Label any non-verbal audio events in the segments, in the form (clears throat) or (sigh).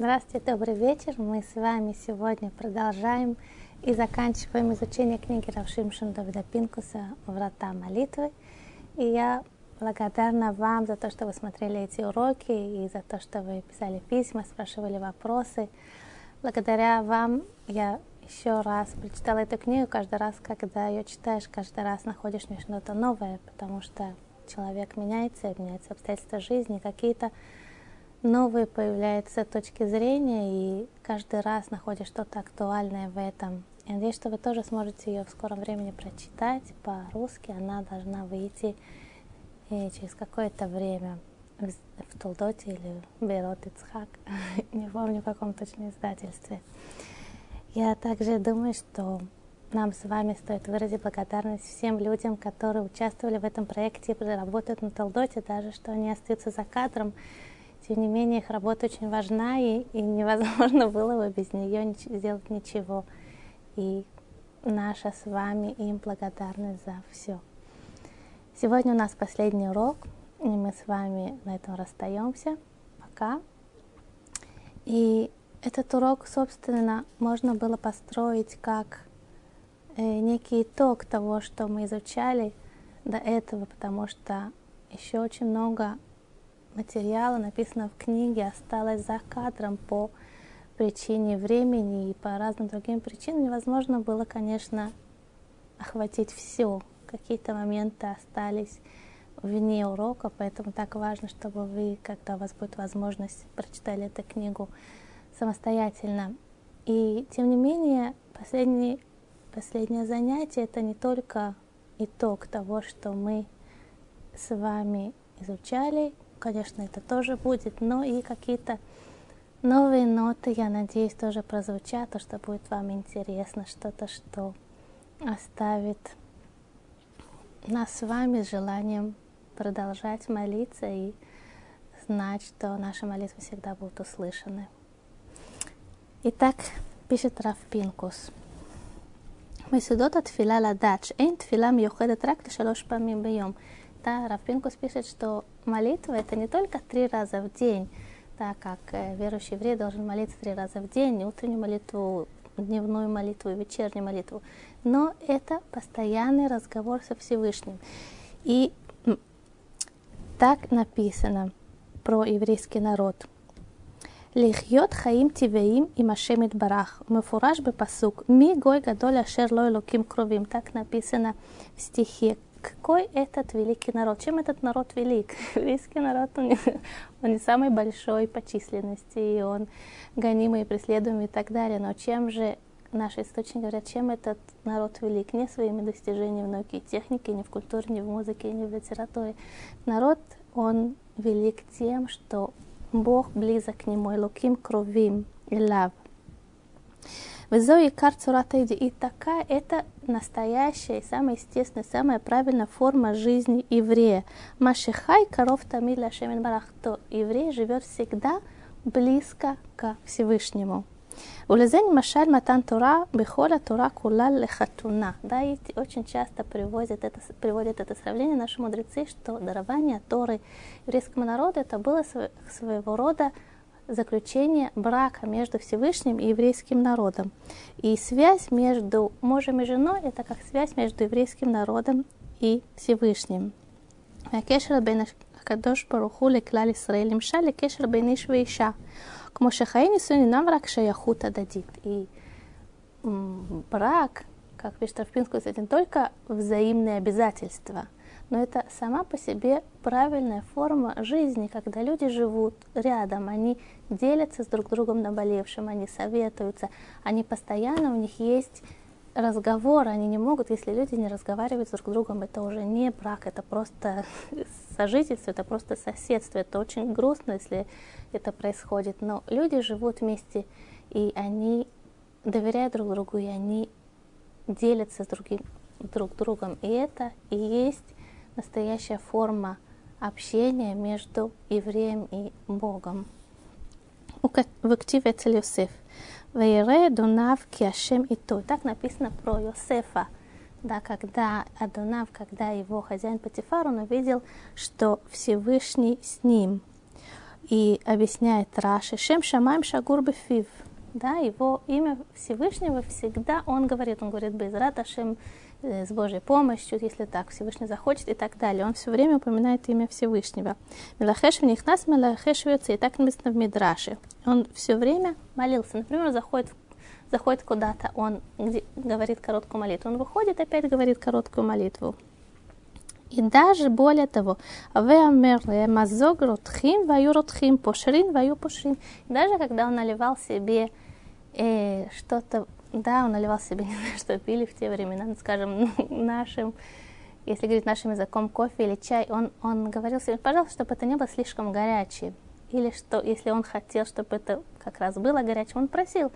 Здравствуйте, добрый вечер. Мы с вами сегодня продолжаем и заканчиваем изучение книги Равшимшин Давида Пинкуса «Врата молитвы». И я благодарна вам за то, что вы смотрели эти уроки и за то, что вы писали письма, спрашивали вопросы. Благодаря вам я еще раз прочитала эту книгу. Каждый раз, когда ее читаешь, каждый раз находишь что-то новое, потому что человек меняется, меняются обстоятельства жизни, какие-то новые появляются точки зрения, и каждый раз находишь что-то актуальное в этом. Я надеюсь, что вы тоже сможете ее в скором времени прочитать по-русски. Она должна выйти и через какое-то время в Толдоте или Берот Ицхак. (laughs) Не помню, в каком точно издательстве. Я также думаю, что нам с вами стоит выразить благодарность всем людям, которые участвовали в этом проекте и работают на Толдоте, даже что они остаются за кадром. Тем не менее, их работа очень важна, и, и невозможно (laughs) было бы без нее сделать ничего. И наша с вами им благодарность за все. Сегодня у нас последний урок, и мы с вами на этом расстаемся. Пока. И этот урок, собственно, можно было построить как э, некий итог того, что мы изучали до этого, потому что еще очень много материала, написано в книге, осталось за кадром по причине времени и по разным другим причинам. Невозможно было, конечно, охватить все. Какие-то моменты остались вне урока, поэтому так важно, чтобы вы, когда у вас будет возможность, прочитали эту книгу самостоятельно. И тем не менее, последний, последнее занятие это не только итог того, что мы с вами изучали, конечно, это тоже будет, но и какие-то новые ноты, я надеюсь, тоже прозвучат, то, что будет вам интересно, что-то, что оставит нас с вами с желанием продолжать молиться и знать, что наши молитвы всегда будут услышаны. Итак, пишет Раф Пинкус. מיסודות התפילה לדעת שאין תפילה מיוחדת רק לשלוש פעמים ביום. да, Равпинкус пишет, что молитва – это не только три раза в день, так как э, верующий еврей должен молиться три раза в день, утреннюю молитву, дневную молитву вечернюю молитву, но это постоянный разговор со Всевышним. И так написано про еврейский народ. Лихьот хаим тивеим и машемит барах. Мефураж бы пасук. Ми гой гадоля шерлой луким кровим. Так написано в стихе какой этот великий народ? Чем этот народ велик? (laughs) Еврейский народ, он он не самый большой по численности, и он гонимый, преследуемый и так далее. Но чем же наши источники говорят, чем этот народ велик? Не своими достижениями в науке и технике, не в культуре, не в музыке, не в литературе. Народ, он велик тем, что Бог близок к нему, и луким кровим, и лав. Везои карцурата и такая это настоящая, самая естественная, самая правильная форма жизни еврея. Машихай коров тамиля шемен барах, то еврей живет всегда близко к Всевышнему. Улезень машаль матан Тора бихоля Тора кула лехатуна. Да, и очень часто приводят это, приводят это сравнение наши мудрецы, что дарование Торы еврейскому народу это было своего рода заключение брака между Всевышним и еврейским народом. И связь между мужем и женой – это как связь между еврейским народом и Всевышним. הקשר בין הקדוש ברוך הוא לכלל ישראל למשל לקשר בין איש ואישה. כמו שחיי נישואין אינם רק שייכות הדדית. И брак, как пишет Равпинскую, это не только взаимные обязательства – но это сама по себе правильная форма жизни, когда люди живут рядом, они делятся с друг другом наболевшим, они советуются, они постоянно, у них есть разговор, они не могут, если люди не разговаривают с друг другом, это уже не брак, это просто (laughs) сожительство, это просто соседство, это очень грустно, если это происходит, но люди живут вместе, и они доверяют друг другу, и они делятся с другим, друг другом, и это и есть настоящая форма общения между евреем и Богом. וכתיב אצל יוסף, וירא אדוניו כי השם איתו. Так написано про Йосефа. Да, когда Адонав, когда его хозяин Патифар, он увидел, что Всевышний с ним. И объясняет Раши, Шем Шамаем Шагур Бефив. Да, его имя Всевышнего всегда он говорит, он говорит Безрат Ашем э, с Божьей помощью, если так Всевышний захочет и так далее. Он все время упоминает имя Всевышнего. Мелахеш в них нас, Мелахеш и так написано в Мидраше. Он все время молился. Например, заходит, заходит куда-то, он где, говорит короткую молитву. Он выходит, опять говорит короткую молитву. И даже более того, мазог ротхим ваю ротхим, пошрин ваю пошрин. Даже когда он наливал себе э, что-то, да, он наливал себе, (laughs) не знаю, что пили в те времена, ну, скажем, нашим, если говорить нашим языком, кофе или чай, он, он говорил себе, пожалуйста, чтобы это не было слишком горячее. Или что, если он хотел, чтобы это как раз было горячим, он просил,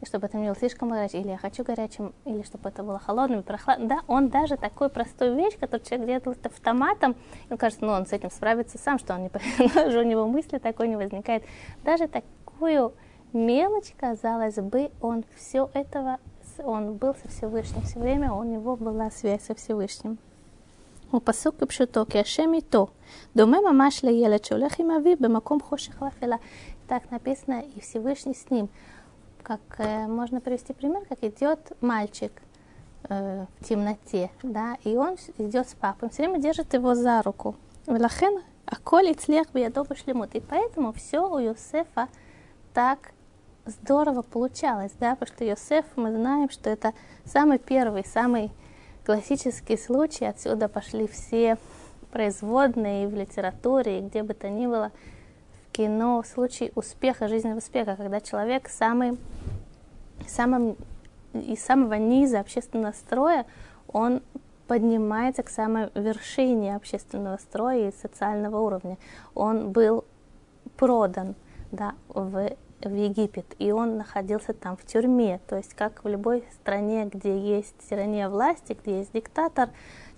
и чтобы это не было слишком горячим, или я хочу горячим, или чтобы это было холодным прохладным. Да, он даже такой простой вещь, который человек делает автоматом, ему кажется, ну, он с этим справится сам, что он не (laughs) у него мысли такой не возникает. Даже такую мелочь, казалось бы, он все этого, он был со Всевышним все время, у него была связь со Всевышним. הוא פסוק כפשוטו, כי השם איתו, דומה ממש לילד שהולך עם אביו במקום חושך ואפלה. Так написано, и Всевышний с ним как э, можно привести пример, как идет мальчик э, в темноте, да, и он идет с папой, все время держит его за руку. Велахен аколи цлех биядоба шлемут. И поэтому все у Йосефа так здорово получалось, да, потому что Йосеф, мы знаем, что это самый первый, самый классический случай, отсюда пошли все производные и в литературе, и где бы то ни было – кино случай успеха, жизненного успеха, когда человек самый, самым, из самого низа общественного строя, он поднимается к самой вершине общественного строя и социального уровня. Он был продан да, в, в Египет, и он находился там в тюрьме. То есть, как в любой стране, где есть тирания власти, где есть диктатор,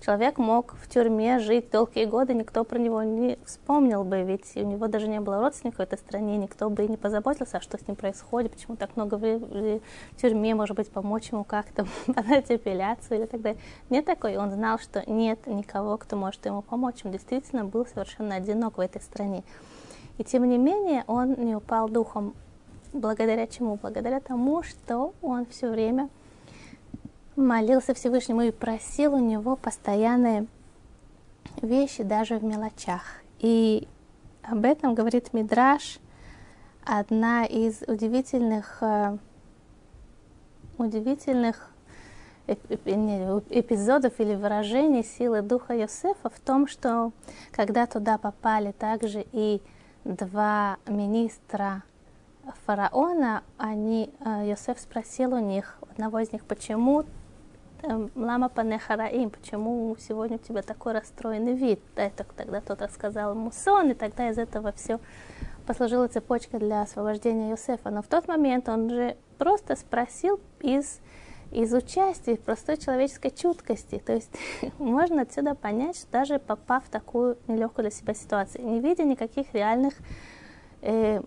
человек мог в тюрьме жить долгие годы, никто про него не вспомнил бы, ведь у него даже не было родственников в этой стране, никто бы и не позаботился, что с ним происходит, почему так много в тюрьме, может быть, помочь ему как-то (laughs) подать апелляцию или так далее. Нет такой, он знал, что нет никого, кто может ему помочь. Он действительно был совершенно одинок в этой стране. И тем не менее он не упал духом. Благодаря чему? Благодаря тому, что он все время молился Всевышнему и просил у него постоянные вещи даже в мелочах. И об этом говорит Мидраш, одна из удивительных, э, удивительных эпизодов или выражений силы духа Йосефа в том, что когда туда попали также и два министра фараона, они, э, Йосеф спросил у них, одного из них, почему Лама панехараим, почему сегодня у тебя такой расстроенный вид? Это тогда кто-то сказал ему сон, и тогда из этого все послужила цепочка для освобождения Иосифа. Но в тот момент он же просто спросил из, из участия, простой человеческой чуткости. То есть (laughs) можно отсюда понять, что даже попав в такую нелегкую для себя ситуацию, не видя никаких реальных э,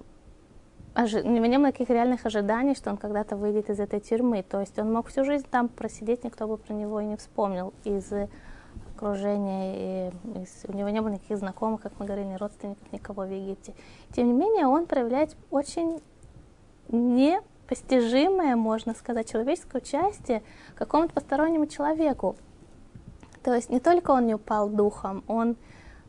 ожи... у было никаких реальных ожиданий, что он когда-то выйдет из этой тюрьмы. То есть он мог всю жизнь там просидеть, никто бы про него и не вспомнил из окружения. И из... У него не было никаких знакомых, как мы говорили, родственников, никого в Египте. Тем не менее, он проявляет очень непостижимое, можно сказать, человеческое участие какому-то постороннему человеку. То есть не только он не упал духом, он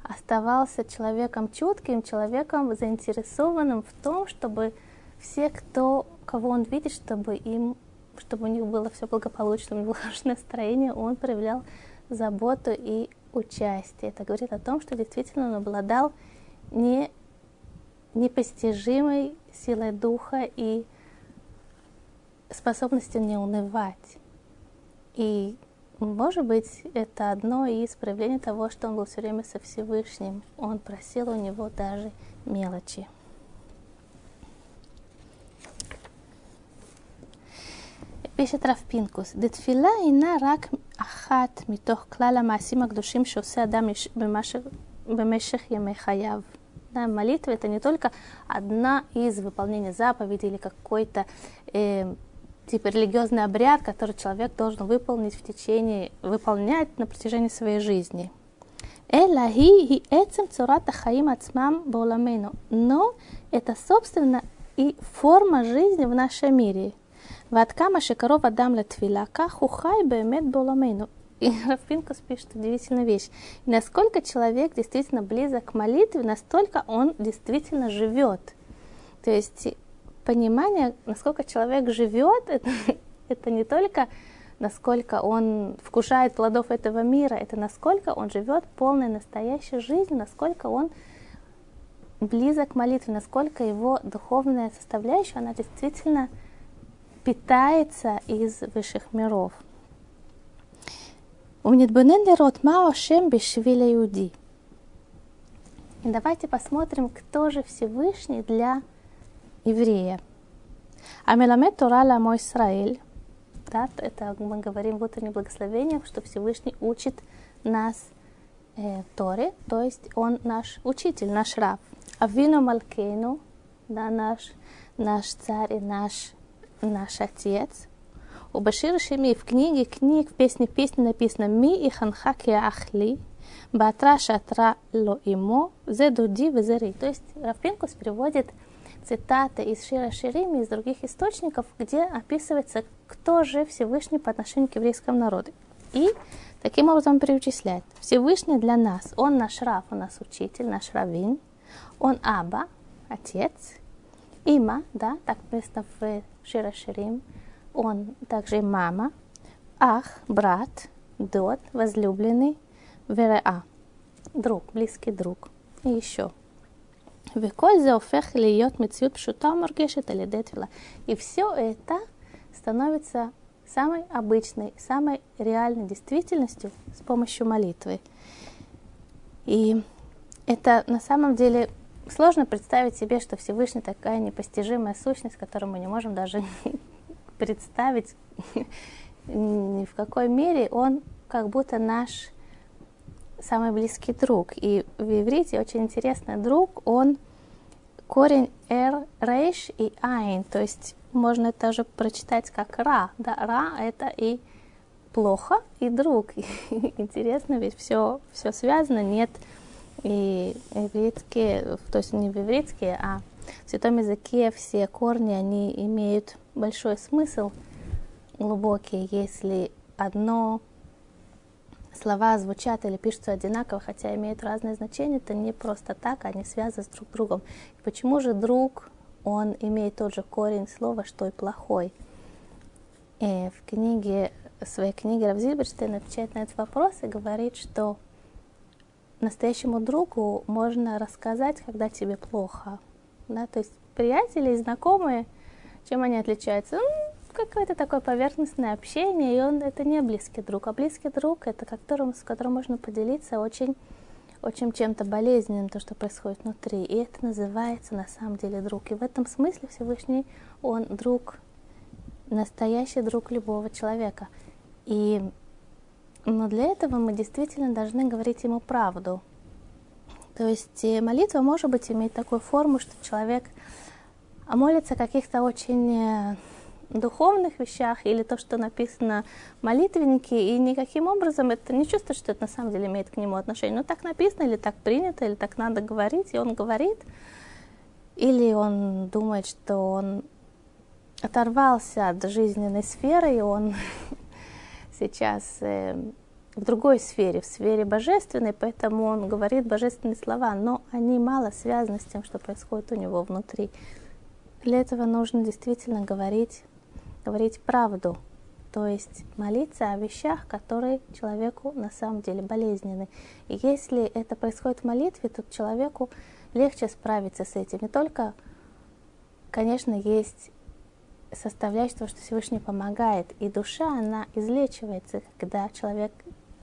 оставался человеком чутким, человеком заинтересованным в том, чтобы все, кто, кого он видит, чтобы им, чтобы у них было все благополучно, у них было хорошее настроение, он проявлял заботу и участие. Это говорит о том, что действительно он обладал не, непостижимой силой духа и способностью не унывать. И может быть, это одно из проявлений того, что он был все время со Всевышним. Он просил у него даже мелочи. פשט רב פינקוס, דתפילה אינה רק אחת מתוך כלל המעשים הקדושים שעושה אדם במשך ימי חייו. Да, молитва это не только одна из выполнения заповедей или какой-то э, типа религиозный обряд, который человек должен выполнить в течение, выполнять на протяжении своей жизни. Но это, собственно, и форма жизни в нашем мире. Ваткама Шикаров Адам Латвила, Кахухай Бемет Боламейну. И (laughs) Равпинкус пишет удивительную вещь. И насколько человек действительно близок к молитве, настолько он действительно живет. То есть понимание, насколько человек живет, (laughs) это, это не только насколько он вкушает плодов этого мира, это насколько он живет полной настоящей жизнью, насколько он близок к молитве, насколько его духовная составляющая, она действительно питается из высших миров. Умнитбунен лирот мао шем бешвиля иуди. И давайте посмотрим, кто же Всевышний для еврея. Амеламет Тора Ламо Исраиль. Да, это мы говорим в утренних благословениях, что Всевышний учит нас э, Торе, то есть он наш учитель, наш раб. Авину Малкейну, да, наш, наш царь и наш, наш отец – у Башира Шеми в книге книг, в песне песни написано «Ми и ханхаки ахли, батра шатра ло имо, зе дуди везери». То есть Рафпинкус приводит цитаты из Шира Ширими, из других источников, где описывается, кто же Всевышний по отношению к еврейскому народу. И таким образом перечисляет. Всевышний для нас, он наш рав, он наш учитель, наш раввин, он Аба, отец, Има, да, так написано в Шира Ширим, он также мама, ах, брат, дот, возлюбленный, вереа, друг, близкий друг. И еще. וכל זה הופך להיות מציאות פשוטה ומורגשת על ידי תפילה. И все это становится самой обычной, самой реальной действительностью с помощью молитвы. И это на самом деле сложно представить себе, что Всевышний такая непостижимая сущность, которую мы не можем даже (laughs) представить, (laughs) ни в какой мере он как будто наш самый близкий друг. И в иврите очень интересный друг, он корень эр, рейш и айн, то есть можно это тоже прочитать как ра. Да, ра это и плохо, и друг. (laughs) Интересно, ведь все, все связано, нет и ивритские, то есть не в ивритские, а в святом языке все корни, они имеют большой смысл глубокий, если одно слова звучат или пишутся одинаково, хотя имеют разные значения, это не просто так, они связаны с друг другом. И почему же друг, он имеет тот же корень слова, что и плохой? И в книге, в своей книге Равзильберштейн отвечает на этот вопрос и говорит, что настоящему другу можно рассказать, когда тебе плохо. Да? То есть приятели и знакомые – чем они отличаются? Какое-то такое поверхностное общение, и он это не близкий друг, а близкий друг это которым, с которым можно поделиться очень, очень чем-то болезненным, то, что происходит внутри. И это называется на самом деле друг. И в этом смысле Всевышний, он друг, настоящий друг любого человека. И но для этого мы действительно должны говорить ему правду. То есть э, молитва, может быть, иметь такую форму, что человек а молится о каких-то очень э, духовных вещах или то, что написано в молитвеннике, и никаким образом это не чувствует, что это на самом деле имеет к нему отношение. Ну, так написано, или так принято, или так надо говорить, и он говорит. Или он думает, что он оторвался от жизненной сферы, и он (laughs) сейчас э, в другой сфере, в сфере божественной, поэтому он говорит божественные слова, но они мало связаны с тем, что происходит у него внутри. Для этого нужно действительно говорить, говорить правду, то есть молиться о вещах, которые человеку на самом деле болезненны. И если это происходит в молитве, то человеку легче справиться с этим. Не только, конечно, есть составляющая, что Всевышний помогает, и душа, она излечивается, когда человек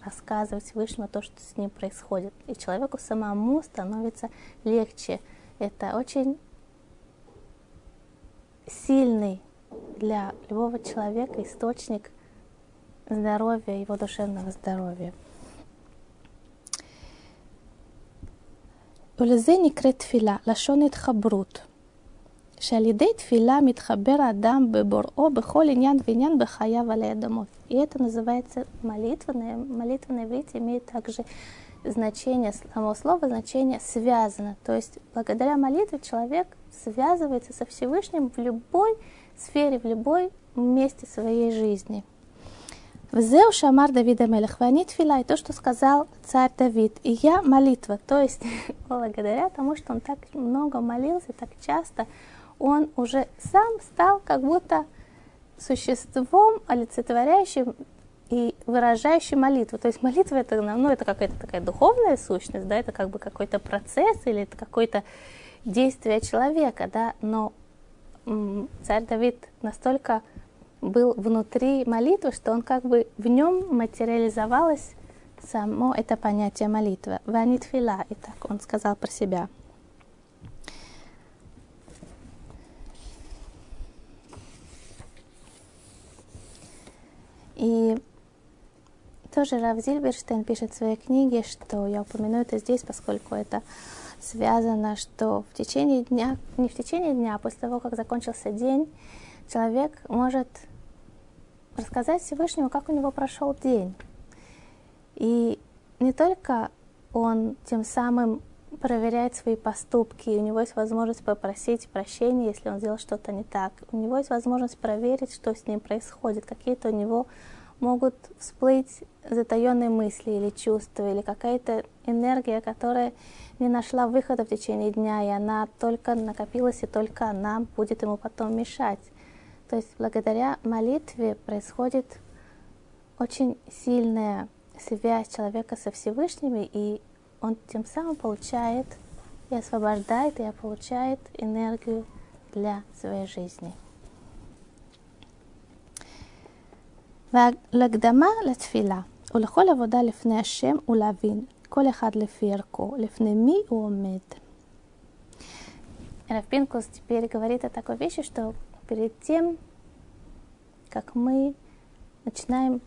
рассказывает Всевышнему то, что с ним происходит. И человеку самому становится легче. Это очень сильный для любого человека источник здоровья, его душевного здоровья. ולזה נקראת תפילה, לשון התחברות, שעל ידי תפילה מתחבר האדם בבוראו בכל עניין ועניין בחייו עלי אדמות. И это называется молитва. Молитва на иврите имеет также значение самого слова, значение связано. То есть благодаря молитве человек связывается со Всевышним в любой сфере, в любой месте своей жизни. Взеу шамар Давида Мелех, ванит фила, и то, что сказал царь Давид. И я молитва, то есть (laughs) благодаря тому, что он так много молился, так часто, он уже сам стал как будто существом, олицетворяющим и выражающим молитву. То есть молитва это, ну, это какая-то такая духовная сущность, да, это как бы какой-то процесс или это какое-то действие человека, да, но царь Давид настолько был внутри молитвы, что он как бы в нем материализовалось само это понятие молитвы. Ванитфила, и так он сказал про себя. И тоже Рав Зильберштейн пишет в своей книге, что я упомяну это здесь, поскольку это связано, что в течение дня, не в течение дня, а после того, как закончился день, человек может рассказать Всевышнему, как у него прошел день. И не только он тем самым проверяет свои поступки, у него есть возможность попросить прощения, если он сделал что-то не так. У него есть возможность проверить, что с ним происходит, какие-то у него могут всплыть затаенные мысли или чувства, или какая-то энергия, которая не нашла выхода в течение дня, и она только накопилась, и только она будет ему потом мешать. То есть благодаря молитве происходит очень сильная связь человека со Всевышним, и он тем самым получает и освобождает, и получает энергию для своей жизни. ולהקדמה לתפילה ולכל עבודה לפני השם ולהבין כל אחד לפי ערכו, לפני מי הוא עומד. Равпинкус теперь говорит о такой вещи, что перед тем, как мы начинаем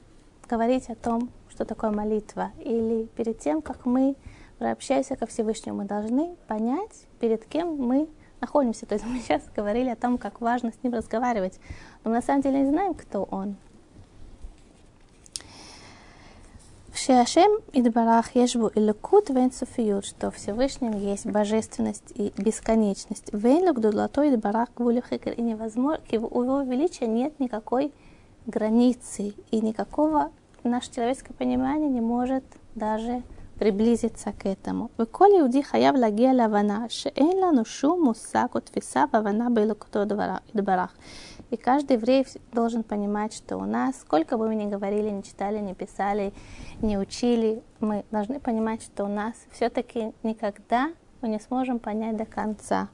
говорить о том, что такое молитва, или перед тем, как мы обращаемся ко Всевышнему, мы должны понять, перед кем мы находимся. То есть мы (laughs) сейчас говорили о том, как важно с ним разговаривать, но мы на самом деле не знаем, кто он. Шеашем Идбарах Ешбу Илюкут Венсуфиют, что в Всевышнем есть божественность и бесконечность. Венлюк Дудлато Идбарах Гвулюхикер, и невозможно, у его величия нет никакой границы, и никакого наше человеческое понимание не может даже приблизиться к этому. וכל יהודי חייב להגיע להבנה שאין לנו שום מושג או תפיסה והבנה באלוקותו יתברך. И каждый еврей должен понимать, что у нас, сколько бы мы ни говорили, ни читали, ни писали, не учили, мы должны понимать, что у нас все-таки никогда мы не сможем понять до конца,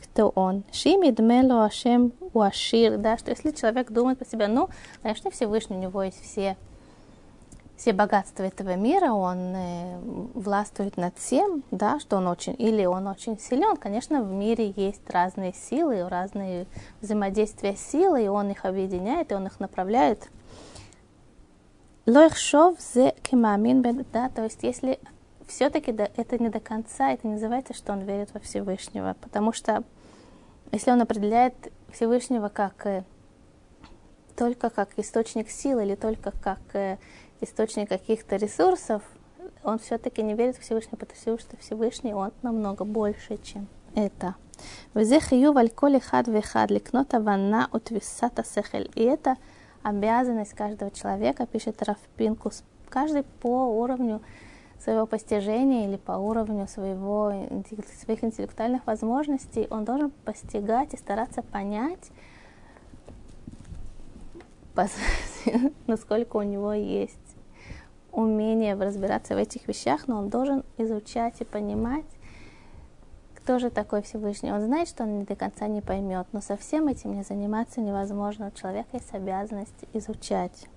кто он. Шими дмело ашем уашир, да, что если человек думает по себе, ну, конечно, Всевышний, у него есть все все богатства этого мира, он э, властвует над всем, да, что он очень, или он очень силен. Конечно, в мире есть разные силы, разные взаимодействия силы, и он их объединяет, и он их направляет. Лойхшов зе кемамин да, то есть если все-таки да, это не до конца, это не называется, что он верит во Всевышнего, потому что если он определяет Всевышнего как э, только как источник силы или только как э, источник каких-то ресурсов, он все-таки не верит в Всевышнего, потому что Всевышний, он намного больше, чем это. וזה חיוב על כל אחד ואחד לקנות הבנה ותפיסת השכל. И это обязанность каждого человека, пишет Рафпинкус, каждый по уровню своего постижения или по уровню своего, своих интеллектуальных возможностей, он должен постигать и стараться понять, (laughs) насколько у него есть умение разбираться в этих вещах, но он должен изучать и понимать, кто же такой Всевышний. Он знает, что он не до конца не поймет, но со всем этим не заниматься невозможно. У человека есть обязанность изучать.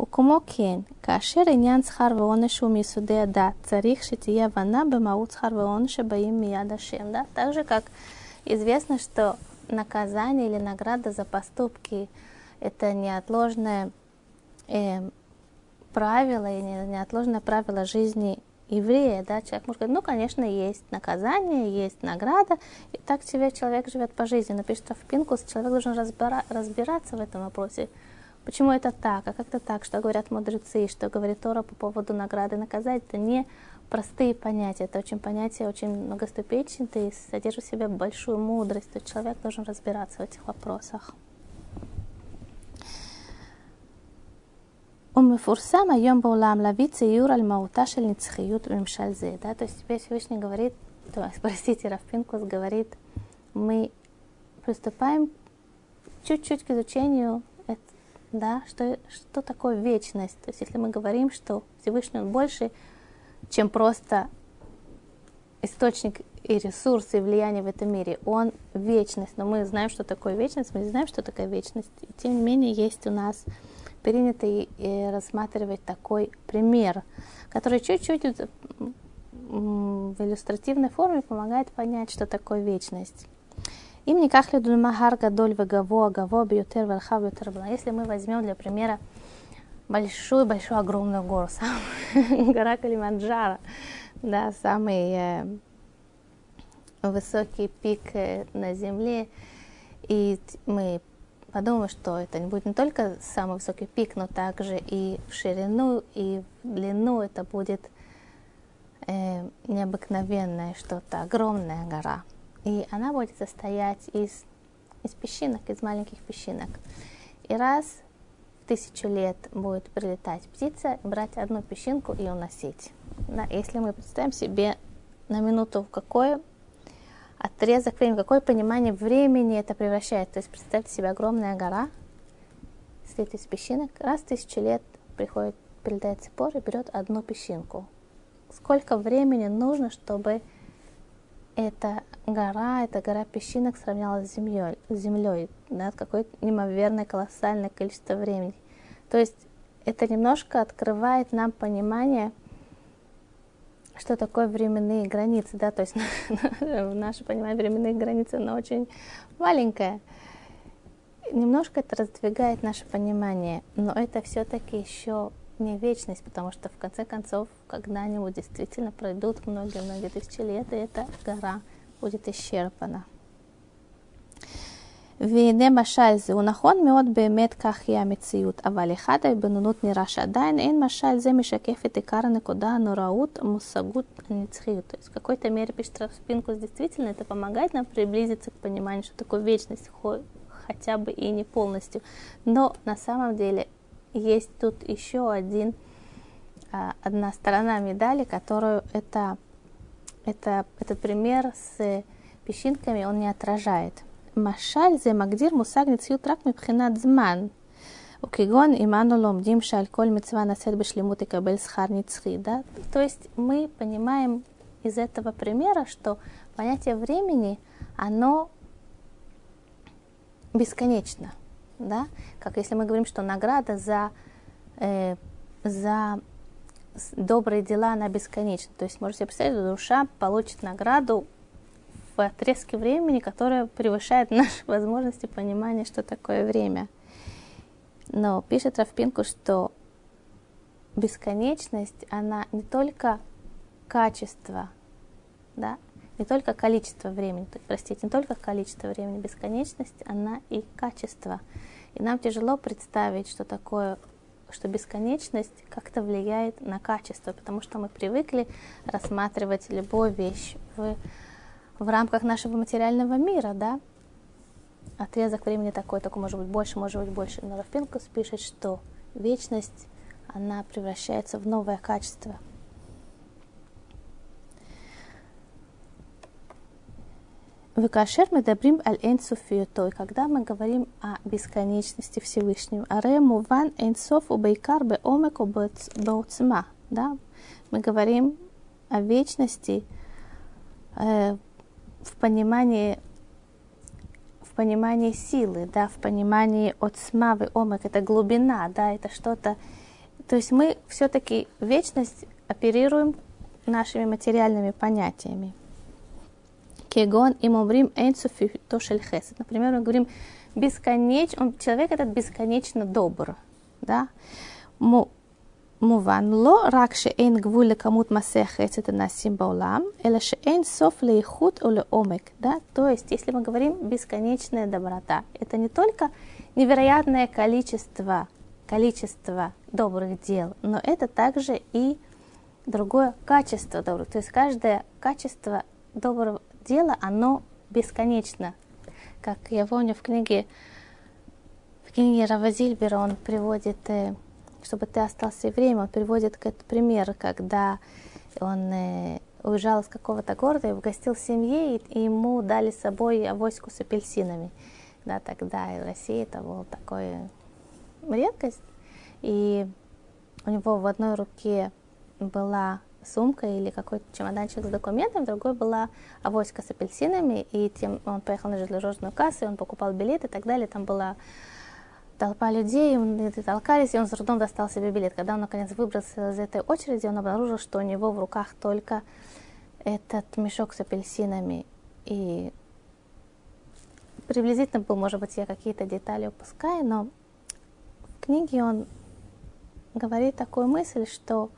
וכמו כן, כאשר עניין שכר ועונש הוא מיסודי הדת, צריך שתהיה הבנה במהות שכר ועונש שבאים מיד השם. Да? Так же, как известно, что наказание или награда за поступки – это неотложное э, правило и неотложное правило жизни еврея, да, человек может говорить, ну, конечно, есть наказание, есть награда, и так себе человек живет по жизни. Напишет в Пинкус, человек должен разбира- разбираться в этом вопросе, почему это так, а как это так, что говорят мудрецы, что говорит Тора по поводу награды и наказания, это не простые понятия. Это очень понятие очень многоступенчатое и содержит в себе большую мудрость. То есть человек должен разбираться в этих вопросах. Умифурсам айом баулам лавица юра аль-мауташ аль-нецхиют умимшальзе. Да, то есть теперь Всевышний говорит, то, простите, Равпинкус говорит, мы приступаем чуть-чуть к изучению, да, что, что такое вечность. То есть если мы говорим, что Всевышний он больше, чем просто источник и ресурс и влияние в этом мире. Он вечность, но мы знаем, что такое вечность, мы не знаем, что такое вечность. И тем не менее, есть у нас принято рассматривать такой пример, который чуть-чуть в иллюстративной форме помогает понять, что такое вечность. Им никак ли хар гадоль вегаво, гаво бьютер верхав бьютер Если мы возьмем для примера большую-большую огромную гору, (laughs) гора Калиманджаро, да, самый э, высокий пик э, на Земле, и мы подумаем, что это не будет не только самый высокий пик, но также и в ширину, и в длину это будет э, необыкновенное что-то, огромная гора. И она будет состоять из, из песчинок, из маленьких песчинок. И раз в тысячу лет будет прилетать птица, брать одну песчинку и уносить. Да, если мы представим себе на минуту, в какой отрезок времени, какое понимание времени это превращает. То есть представьте себе огромная гора, состоит из песчинок, раз в тысячу лет приходит, прилетает цепор и берет одну песчинку. Сколько времени нужно, чтобы эта гора, эта гора песчинок сравнялась с землей, с землей да, какое-то неимоверное, колоссальное количество времени. То есть это немножко открывает нам понимание, что такое временные границы, да, то есть (laughs) наше понимание временные границы, но очень маленькая. Немножко это раздвигает наше понимание, но это все-таки еще не вечность, потому что в конце концов когда-нибудь действительно пройдут многие-многие тысячи лет, и эта гора будет исчерпана. והנה משל זה, הוא נכון מאוד באמת כך היא המציאות, אבל אחד ההתבוננות נראה שעדיין אין משל זה משקף את עיקר הנקודה הנוראות, המושגות, הנצחיות. То есть в какой-то мере пишет Распинкус действительно это помогает нам приблизиться к пониманию, что такое вечность, хотя бы и не полностью. Но на самом деле есть тут еще один, а, одна сторона медали, которую это, это, этот пример с песчинками он не отражает. משל זה מגדיר מושג נציות רק מבחינת זמן, וכגון עמנו לומדים שעל כל מצווה נעשית בשלמות יקבל שכר נצחי, да? То есть мы понимаем из этого примера, что понятие времени, оно бесконечно, да? Как если мы говорим, что награда за, э, за добрые дела, она бесконечна. То есть, можете себе представить, душа получит награду в отрезке времени, которая превышает (laughs) наши возможности понимания, что такое время. Но пишет Рафпинку, что бесконечность, она не только качество, да, не только количество времени, простите, не только количество времени, бесконечность, она и качество. И нам тяжело представить, что такое, что бесконечность как-то влияет на качество, потому что мы привыкли рассматривать любую вещь в, в рамках нашего материального мира, да. Отрезок времени такой, такой может быть больше, может быть больше. Но Рафпинкус пишет, что вечность, она превращается в новое качество – Векашер мы добрим аль энсуфиютой, когда мы говорим о бесконечности Всевышнего. Аре муван энсоф убайкар бе омеку беуцма. Да? Мы говорим о вечности э, в понимании в понимании силы, да, в понимании от смавы омек, это глубина, да, это что-то. То есть мы все-таки вечность оперируем нашими материальными понятиями. Кегон им умрим энцуфи тошель хесед. Например, мы говорим бесконечно, он, человек этот бесконечно добр. Да? מובן, לא רק שאין גבול לכמות מעשי החסד הנעשים בעולם, אלא שאין סוף לאיכות או לעומק. Да? То есть, если мы говорим бесконечная доброта, это не только невероятное количество, количество добрых дел, но это также и другое качество доброго. То есть каждое качество доброго дела, оно бесконечно. Как я помню в книге, в книге Равазильбера он приводит, э, чтобы ты остался евреем, он приводит этот пример, когда он э, уезжал из какого-то города и угостил семье, и, ему дали с собой авоську с апельсинами. Да, тогда и в России это была такая редкость. И у него в одной руке была сумка или какой-то чемоданчик с документами, в другой была авоська с апельсинами, и тем он поехал на железнодорожную кассу, и он покупал билеты и так далее. Там была толпа людей, и толкались, и он с трудом достал себе билет. Когда он наконец выбрался из этой очереди, он обнаружил, что у него в руках только этот мешок с апельсинами. И приблизительно был, может быть, я какие-то детали упускаю, но в книге он говорит такую мысль, что,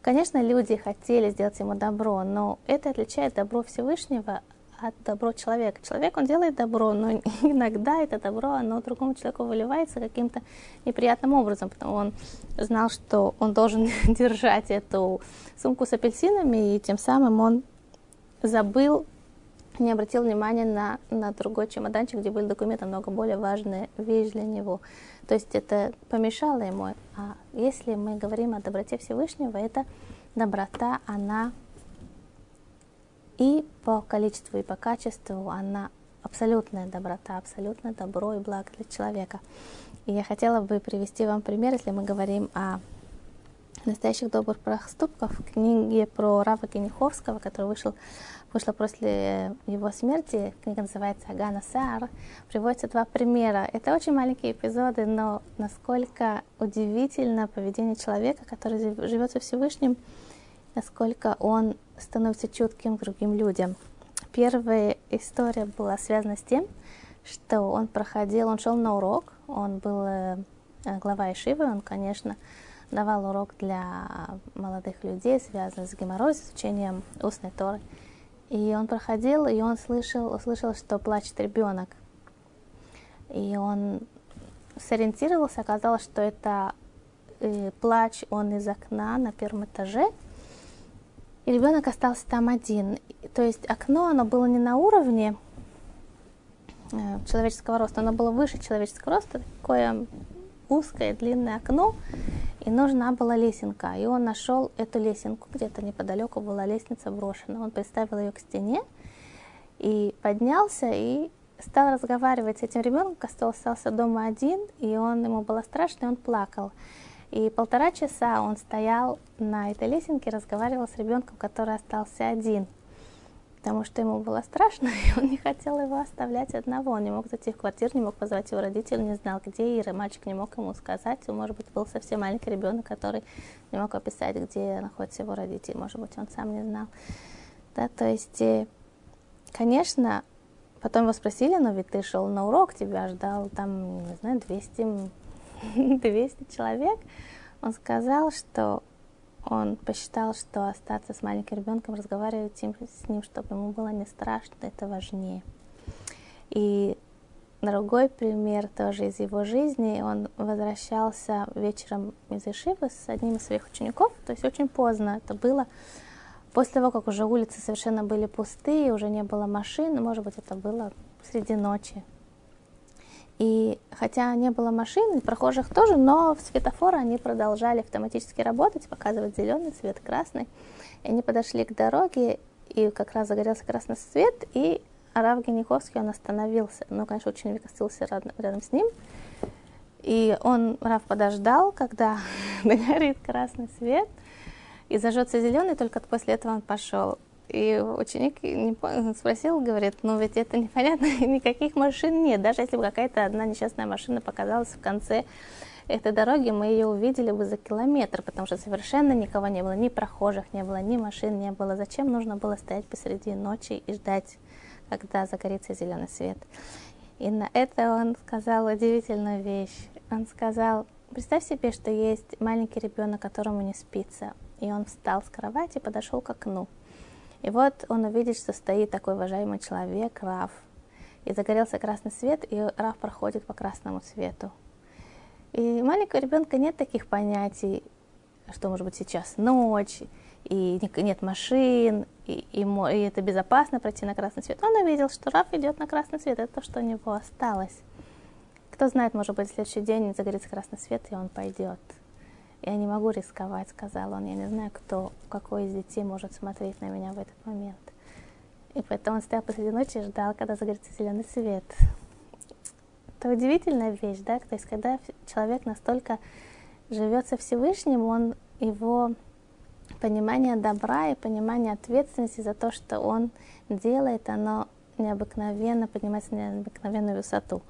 конечно, люди хотели сделать ему добро, но это отличает добро Всевышнего от добро человека. Человек, он делает добро, но (laughs) иногда это добро, оно другому человеку выливается каким-то неприятным образом, потому он знал, что он должен (laughs) держать эту сумку с апельсинами, и тем самым он забыл, не обратил внимания на, на другой чемоданчик, где были документы, намного более важная вещь для него. То есть это помешало ему. А если мы говорим о доброте Всевышнего, это доброта, она и по количеству, и по качеству, она абсолютная доброта, абсолютное добро и благо для человека. И я хотела бы привести вам пример, если мы говорим о настоящих добрых проступках в книге про Рава Гениховского, который вышел, вышла после его смерти, книга называется Агана Саар, приводятся два примера. Это очень маленькие эпизоды, но насколько удивительно поведение человека, который живет со Всевышним, насколько он становится чутким к другим людям. Первая история была связана с тем, что он проходил, он шел на урок, он был э, глава Ишивы, он, конечно, давал урок для молодых людей, связанный с геморрой, с изучением устной торы. И он проходил, и он слышал, услышал, что плачет ребенок. И он сориентировался, оказалось, что это э, плач, он из окна на первом этаже, и ребенок остался там один. То есть окно, оно было не на уровне э, человеческого роста, оно было выше человеческого роста, такое узкое длинное окно, и нужна была лесенка. И он нашел эту лесенку, где-то неподалеку была лестница брошена. Он приставил ее к стене и поднялся и стал разговаривать с этим ребенком, остался дома один, и он, ему было страшно, и он плакал. И полтора часа он стоял на этой лесенке, разговаривал с ребенком, который остался один – потому что ему было страшно, (laughs) и он не хотел его оставлять одного. Он не мог зайти в квартиру, не мог позвать его родителей, не знал, где Ира. Мальчик не мог ему сказать. Он, может быть, был совсем маленький ребенок, который не мог описать, где находятся его родители. Может быть, он сам не знал. Да, то есть, э, конечно, потом его спросили, но ведь ты шел на урок, тебя ждал там, не знаю, 200, (laughs) 200 человек. Он сказал, что он посчитал, что остаться с маленьким ребенком, разговаривать с ним, чтобы ему было не страшно, это важнее. И другой пример тоже из его жизни. Он возвращался вечером из Ишивы с одним из своих учеников, то есть очень поздно это было. После того, как уже улицы совершенно были пустые, уже не было машин, может быть, это было среди ночи, и хотя не было машин, прохожих тоже, но в светофоры они продолжали автоматически работать, показывать зеленый цвет, красный. И они подошли к дороге, и как раз загорелся красный свет, и Арав Гениховский, он остановился. Ну, конечно, ученик остался рядом с ним. И он, Рав, подождал, когда (laughs) догорит красный свет, и зажжется зеленый, только после этого он пошел. И ученик спросил, говорит, ну ведь это непонятно, (laughs) никаких машин нет. Даже если бы какая-то одна несчастная машина показалась в конце этой дороги, мы ее увидели бы за километр, потому что совершенно никого не было, ни прохожих не было, ни машин не было. Зачем нужно было стоять посреди ночи и ждать, когда загорится зеленый свет? И на это он сказал удивительную вещь. Он сказал, представь себе, что есть маленький ребенок, которому не спится. И он встал с кровати и подошел к окну. И вот он увидит, что стоит такой уважаемый человек, Раф, и загорелся красный свет, и Раф проходит по красному свету. И маленького ребенка нет таких понятий, что может быть сейчас ночь, и нет машин, и, и, и это безопасно пройти на красный свет. Он увидел, что Раф идет на красный свет, это то, что у него осталось. Кто знает, может быть, в следующий день загорится красный свет, и он пойдет. Я не могу рисковать, сказал он. Я не знаю, кто, какой из детей может смотреть на меня в этот момент. И поэтому он стоял посреди ночи и ждал, когда загорится зеленый свет. Это удивительная вещь, да? То есть, когда человек настолько живет со Всевышним, он его понимание добра и понимание ответственности за то, что он делает, оно необыкновенно поднимается на необыкновенную высоту.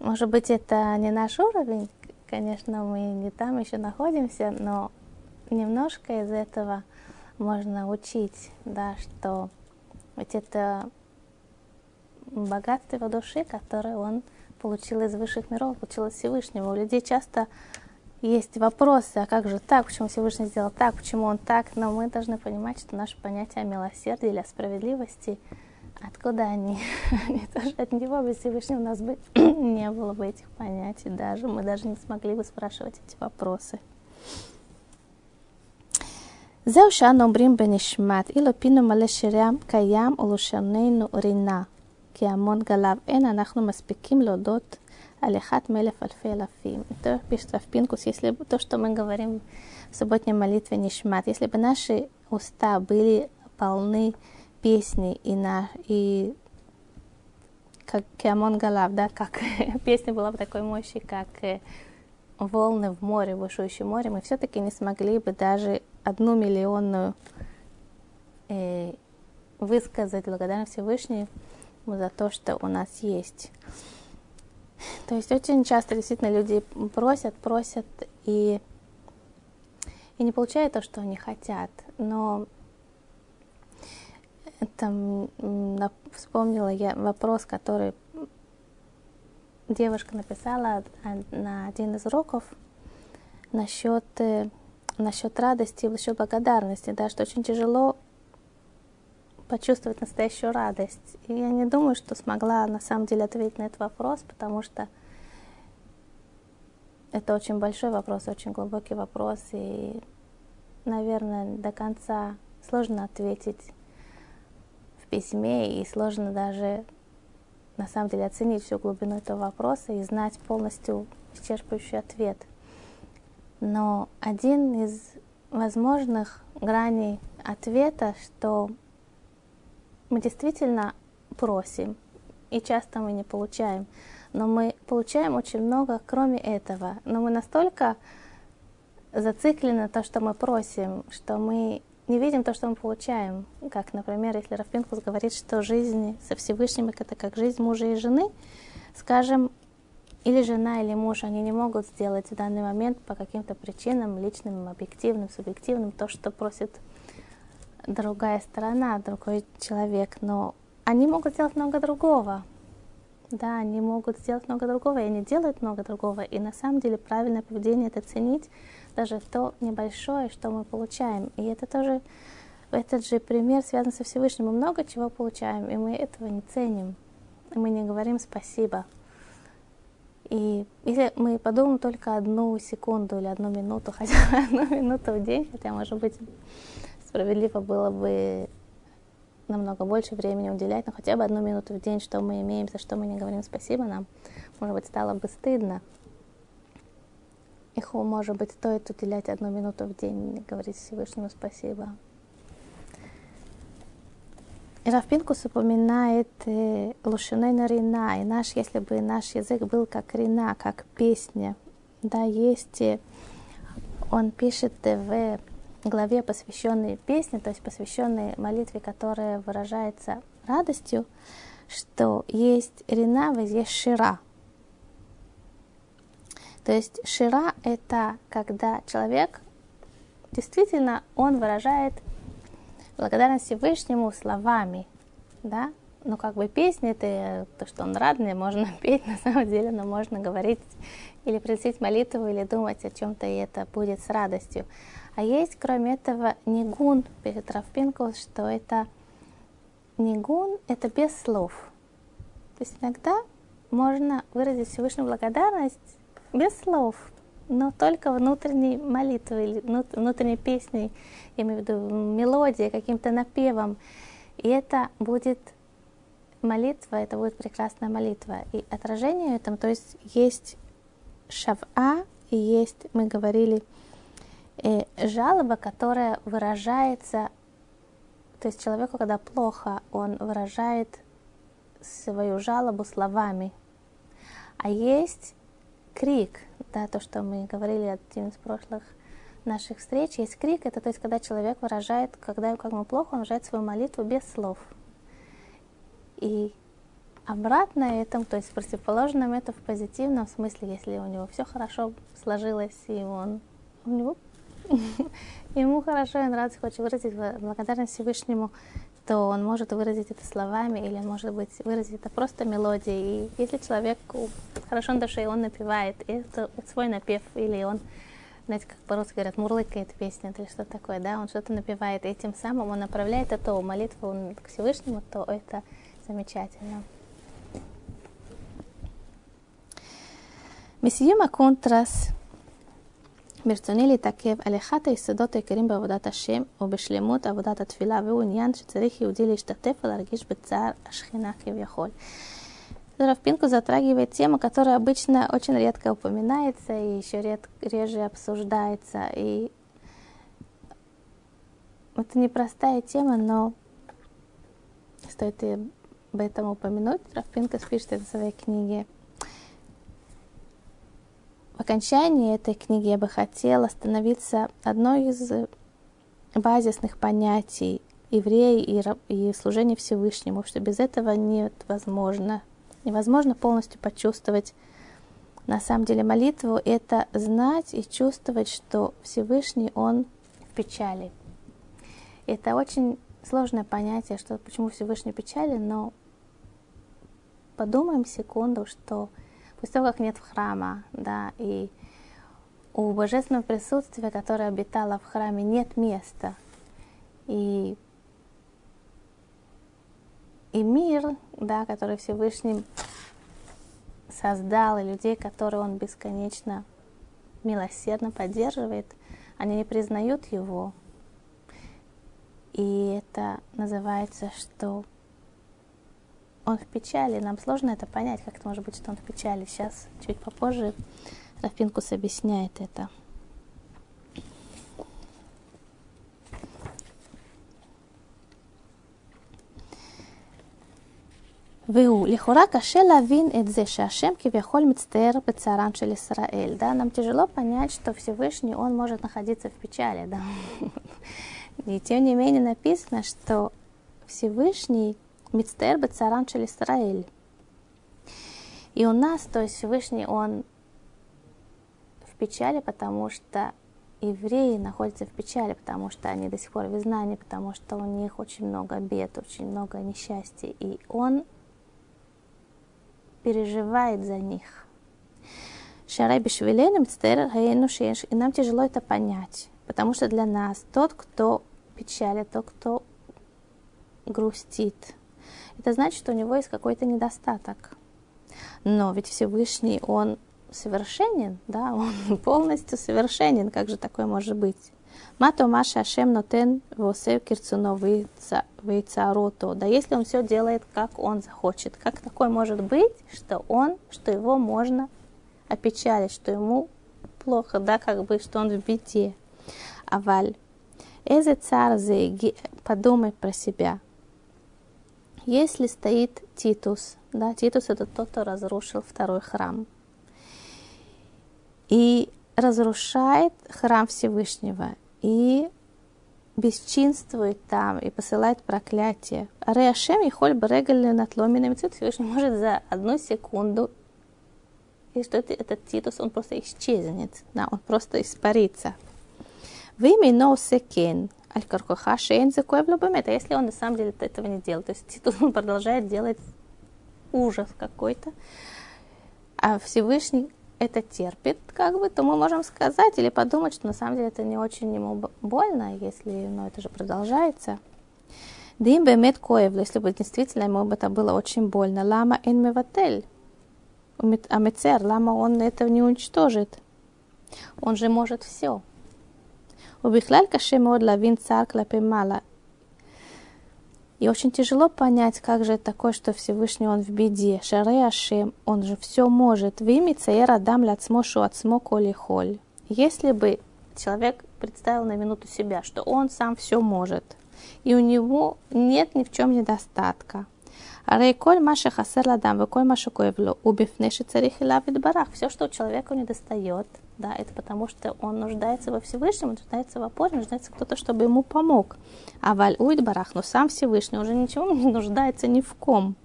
Может быть, это не наш уровень, конечно, мы не там еще находимся, но немножко из этого можно учить, да, что ведь это богатство души, которое он получил из высших миров, получил из Всевышнего. У людей часто есть вопросы, а как же так, почему Всевышний сделал так, почему он так, но мы должны понимать, что наше понятие о милосердии или о справедливости, откуда они? (laughs) они тоже от него без Всевышнего у нас бы (clears throat) не было бы этих понятий даже, мы даже не смогли бы спрашивать эти вопросы. זהו שאנו אומרים בנשמת, אילו פינו מלא שירם קיים ולשוננו רינה, כי המון גליו אין אנחנו מספיקים להודות Алихат Мелев Альфе Лафим. Это пишет Равпинкус, если бы то, что мы говорим в субботней молитве Нишмат, если бы наши уста были полны песни и, на, и как Киамон Галав, да, как (laughs) песня была бы такой мощи, как э, волны в море, бушующее море, мы все-таки не смогли бы даже одну миллионную э, высказать благодарность Всевышнему за то, что у нас есть. То есть очень часто действительно люди просят, просят и, и не получают то, что они хотят. Но это, вспомнила я вопрос, который девушка написала на один из уроков насчет, э, насчет радости, насчет благодарности, да, что очень тяжело почувствовать настоящую радость. И я не думаю, что смогла на самом деле ответить на этот вопрос, потому что это очень большой вопрос, очень глубокий вопрос, и, наверное, до конца сложно ответить письме, и сложно даже на самом деле оценить всю глубину этого вопроса и знать полностью исчерпывающий ответ. Но один из возможных граней ответа, что мы действительно просим, и часто мы не получаем. Но мы получаем очень много, кроме этого. Но мы настолько зациклены на то, что мы просим, что мы не видим то, что мы получаем. Как, например, если Рафпинкус говорит, что жизнь со Всевышним это как жизнь мужа и жены, скажем, или жена, или муж, они не могут сделать в данный момент по каким-то причинам, личным, объективным, субъективным, то, что просит другая сторона, другой человек, но они могут сделать много другого. Да, они могут сделать много другого, и они делают много другого. И на самом деле правильное поведение это ценить даже то небольшое, что мы получаем. И это тоже этот же пример связан со Всевышним. Мы много чего получаем, и мы этого не ценим. И мы не говорим спасибо. И если мы подумаем только одну секунду или одну минуту, (laughs) хотя бы одну минуту в день, хотя, может быть, справедливо было бы намного больше времени уделять, но хотя бы одну минуту в день, что мы имеем, за что мы не говорим спасибо, нам, может быть, стало бы стыдно. Их, может быть, стоит уделять одну минуту в день и говорить Всевышнему спасибо. И Равпинкус упоминает э, Лушиной на Рина, и наш, если бы наш язык был как Рина, как песня, да, есть, э, он пишет в главе, посвященной песне, то есть посвященной молитве, которая выражается радостью, что есть ринава, есть шира. То есть шира – это когда человек действительно, он выражает благодарность Всевышнему словами, да, ну, как бы песни, это то, что он радный, (laughs) можно петь, на самом деле, но можно говорить или приносить молитву, или думать о чем-то, и это будет с радостью. А есть, кроме этого, нигун, пишет Равпинкус, что это нигун, это без слов. То есть иногда можно выразить Всевышнюю благодарность без слов. но только внутренней молитвой, внутренней песней, я имею в виду мелодией, каким-то напевом. И это будет молитва, это будет прекрасная молитва. И отражение этому, то есть есть шава, и есть, мы говорили, э, жалоба, которая выражается, то есть человеку, когда плохо, он выражает свою жалобу словами. А есть крик, да, то, что мы говорили один из прошлых наших встреч, есть крик, это то есть, когда человек выражает, когда как ему плохо, он выражает свою молитву без слов. И обратно этому, то есть противоположным это в позитивном смысле, если у него все хорошо сложилось, и он у него (laughs) ему хорошо, и нравится, хочет выразить благодарность Всевышнему, то он может выразить это словами, или он может быть выразить это просто мелодией. И если человек хорошо на душе, и он напевает, и это свой напев, или он, знаете, как по-русски говорят, мурлыкает песня, или что такое, да, он что-то напевает, и тем самым он направляет эту молитву к Всевышнему, то это замечательно. Месиема контрас ברצוני להתעכב על אחד היסודות העיקריים בעבודת השם ובשלמות עבודת התפילה, והוא עניין שצריך יהודי להשתתף ולהרגיש בצער השכינה כביכול. Равпинку затрагивает тему, которая обычно очень редко упоминается и еще ред, реже обсуждается. И это непростая тема, но стоит и об этом упомянуть. Равпинка пишет это в своей книге в окончании этой книги я бы хотела остановиться одной из базисных понятий евреи и, и служение Всевышнему, что без этого нет возможно. Невозможно полностью почувствовать на самом деле молитву, это знать и чувствовать, что Всевышний, Он в печали. Это очень сложное понятие, что почему Всевышний печали, но подумаем секунду, что после того, как нет храма, да, и у божественного присутствия, которое обитало в храме, нет места. И, и мир, да, который Всевышний создал, и людей, которые он бесконечно милосердно поддерживает, они не признают его. И это называется, что он в печали. Нам сложно это понять, как это может быть, что он в печали. Сейчас, чуть попозже, Рафинкус объясняет это. והוא, לכאורה קשה להבין את זה שהשם כביכול מצטער בצערם של ישראל, да, нам тяжело понять, что Всевышний, он может находиться в печали, да. (laughs) И тем не менее написано, что Всевышний Мицтер Бацаран Исраэль. И у нас, то есть Всевышний, он в печали, потому что евреи находятся в печали, потому что они до сих пор в изгнании, потому что у них очень много бед, очень много несчастья, и он переживает за них. Бишвилен, и нам тяжело это понять, потому что для нас тот, кто печалит, тот, кто грустит, это значит, что у него есть какой-то недостаток. Но ведь Всевышний, он совершенен, да, (laughs) он полностью совершенен, как же такое может быть? Мато Маша Ашем Нотен Восев Кирцуно Вейцарото. Да если он все делает, как он захочет, как такое может быть, что он, что его можно опечалить, что ему плохо, да, как бы, что он в беде. Аваль. Эзе цар подумай про себя. Если стоит Титус, да, Титус это тот, кто разрушил второй храм, и разрушает храм Всевышнего, и бесчинствует там, и посылает проклятие. Реашем и холь брегали натломиным Всевышний может за одну секунду и что это, этот Титус, он просто исчезнет, да, он просто испарится. Вы именно секен, Аль-Каркуха Шейн Зекоев Бамет. А если он на самом деле этого не делает, то есть тут он продолжает делать ужас какой-то, а Всевышний это терпит, как бы, то мы можем сказать или подумать, что на самом деле это не очень ему больно, если ну, это же продолжается. Дим бемет коев, если бы действительно ему бы это было очень больно. Лама эн меватель. Амецер, лама он это не уничтожит. Он же может все. ובכלל קשה מאוד להבין צער כלפי מעלה. И очень тяжело понять, как же это такое, что Всевышний Он в беде. Шаре Ашем, Он же все может. Вими цаер Адам ляцмошу ацмо коли холь. Если бы человек представил на минуту себя, что он сам все может, и у него нет ни в чем недостатка. Арей коль маши хасер ладам, вы коль машу Убив убифнеши царих и лавит барах. Все, что у человека не достает, да, это потому что он нуждается во Всевышнем, он нуждается в опоре, нуждается кто-то, чтобы ему помог. А валь уйд барах, но сам Всевышний уже ничего не нуждается ни в ком.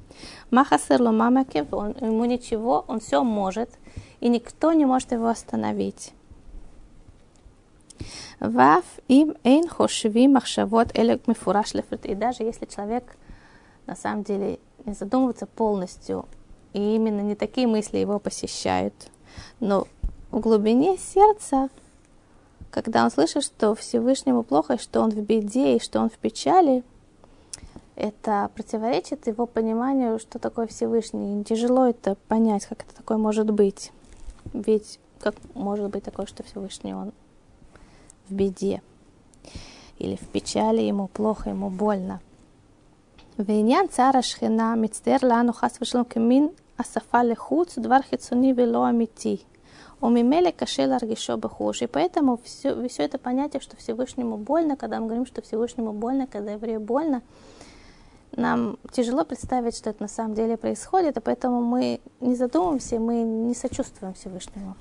Махасер ломамакев, он, ему ничего, он все может, и никто не может его остановить. Ваф им эйн хошви махшавот элек мифураш лефрит. И даже если человек на самом деле не задумываться полностью, и именно не такие мысли его посещают, но в глубине сердца, когда он слышит, что Всевышнему плохо, что он в беде и что он в печали, это противоречит его пониманию, что такое Всевышний. И тяжело это понять, как это такое может быть. Ведь как может быть такое, что Всевышний он в беде или в печали, ему плохо, ему больно. ועניין צער השכינה מצטער לנו חס ושלום כמין השפה לחוץ, דבר חיצוני ולא אמיתי. וממילא קשה להרגישו בחוש. И поэтому все, все это понятие, что Всевышнему больно, когда мы говорим, что Всевышнему больно, когда еврею больно, нам тяжело представить, что это на самом деле происходит, и поэтому мы не задумываемся, мы не сочувствуем Всевышнему.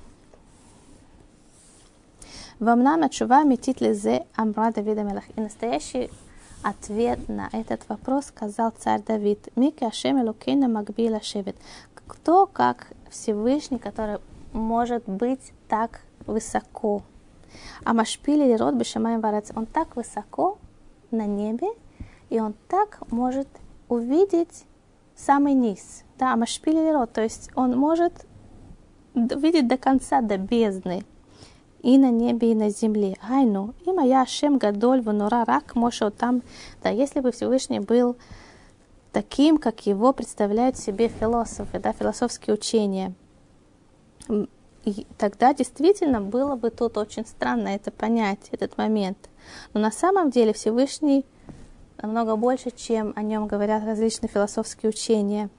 Вамнам отшува метит лизе амра Давида Мелах. И настоящий ответ на этот вопрос сказал царь Давид. Мики Ашем Элокейна Магбила Шевет. Кто, как Всевышний, который может быть так высоко? А Машпили Род Бешамаем. Он так высоко на небе, и он так может увидеть самый низ. Да, Машпили Род. То есть он может видеть до конца, до бездны и на небе, и на земле. Айну, и моя Шем Гадоль Ванура Рак Моша там. Да, если бы Всевышний был таким, как его представляют себе философы, да, философские учения, и тогда действительно было бы тут очень странно это понять, этот момент. Но на самом деле Всевышний намного больше, чем о нем говорят различные философские учения.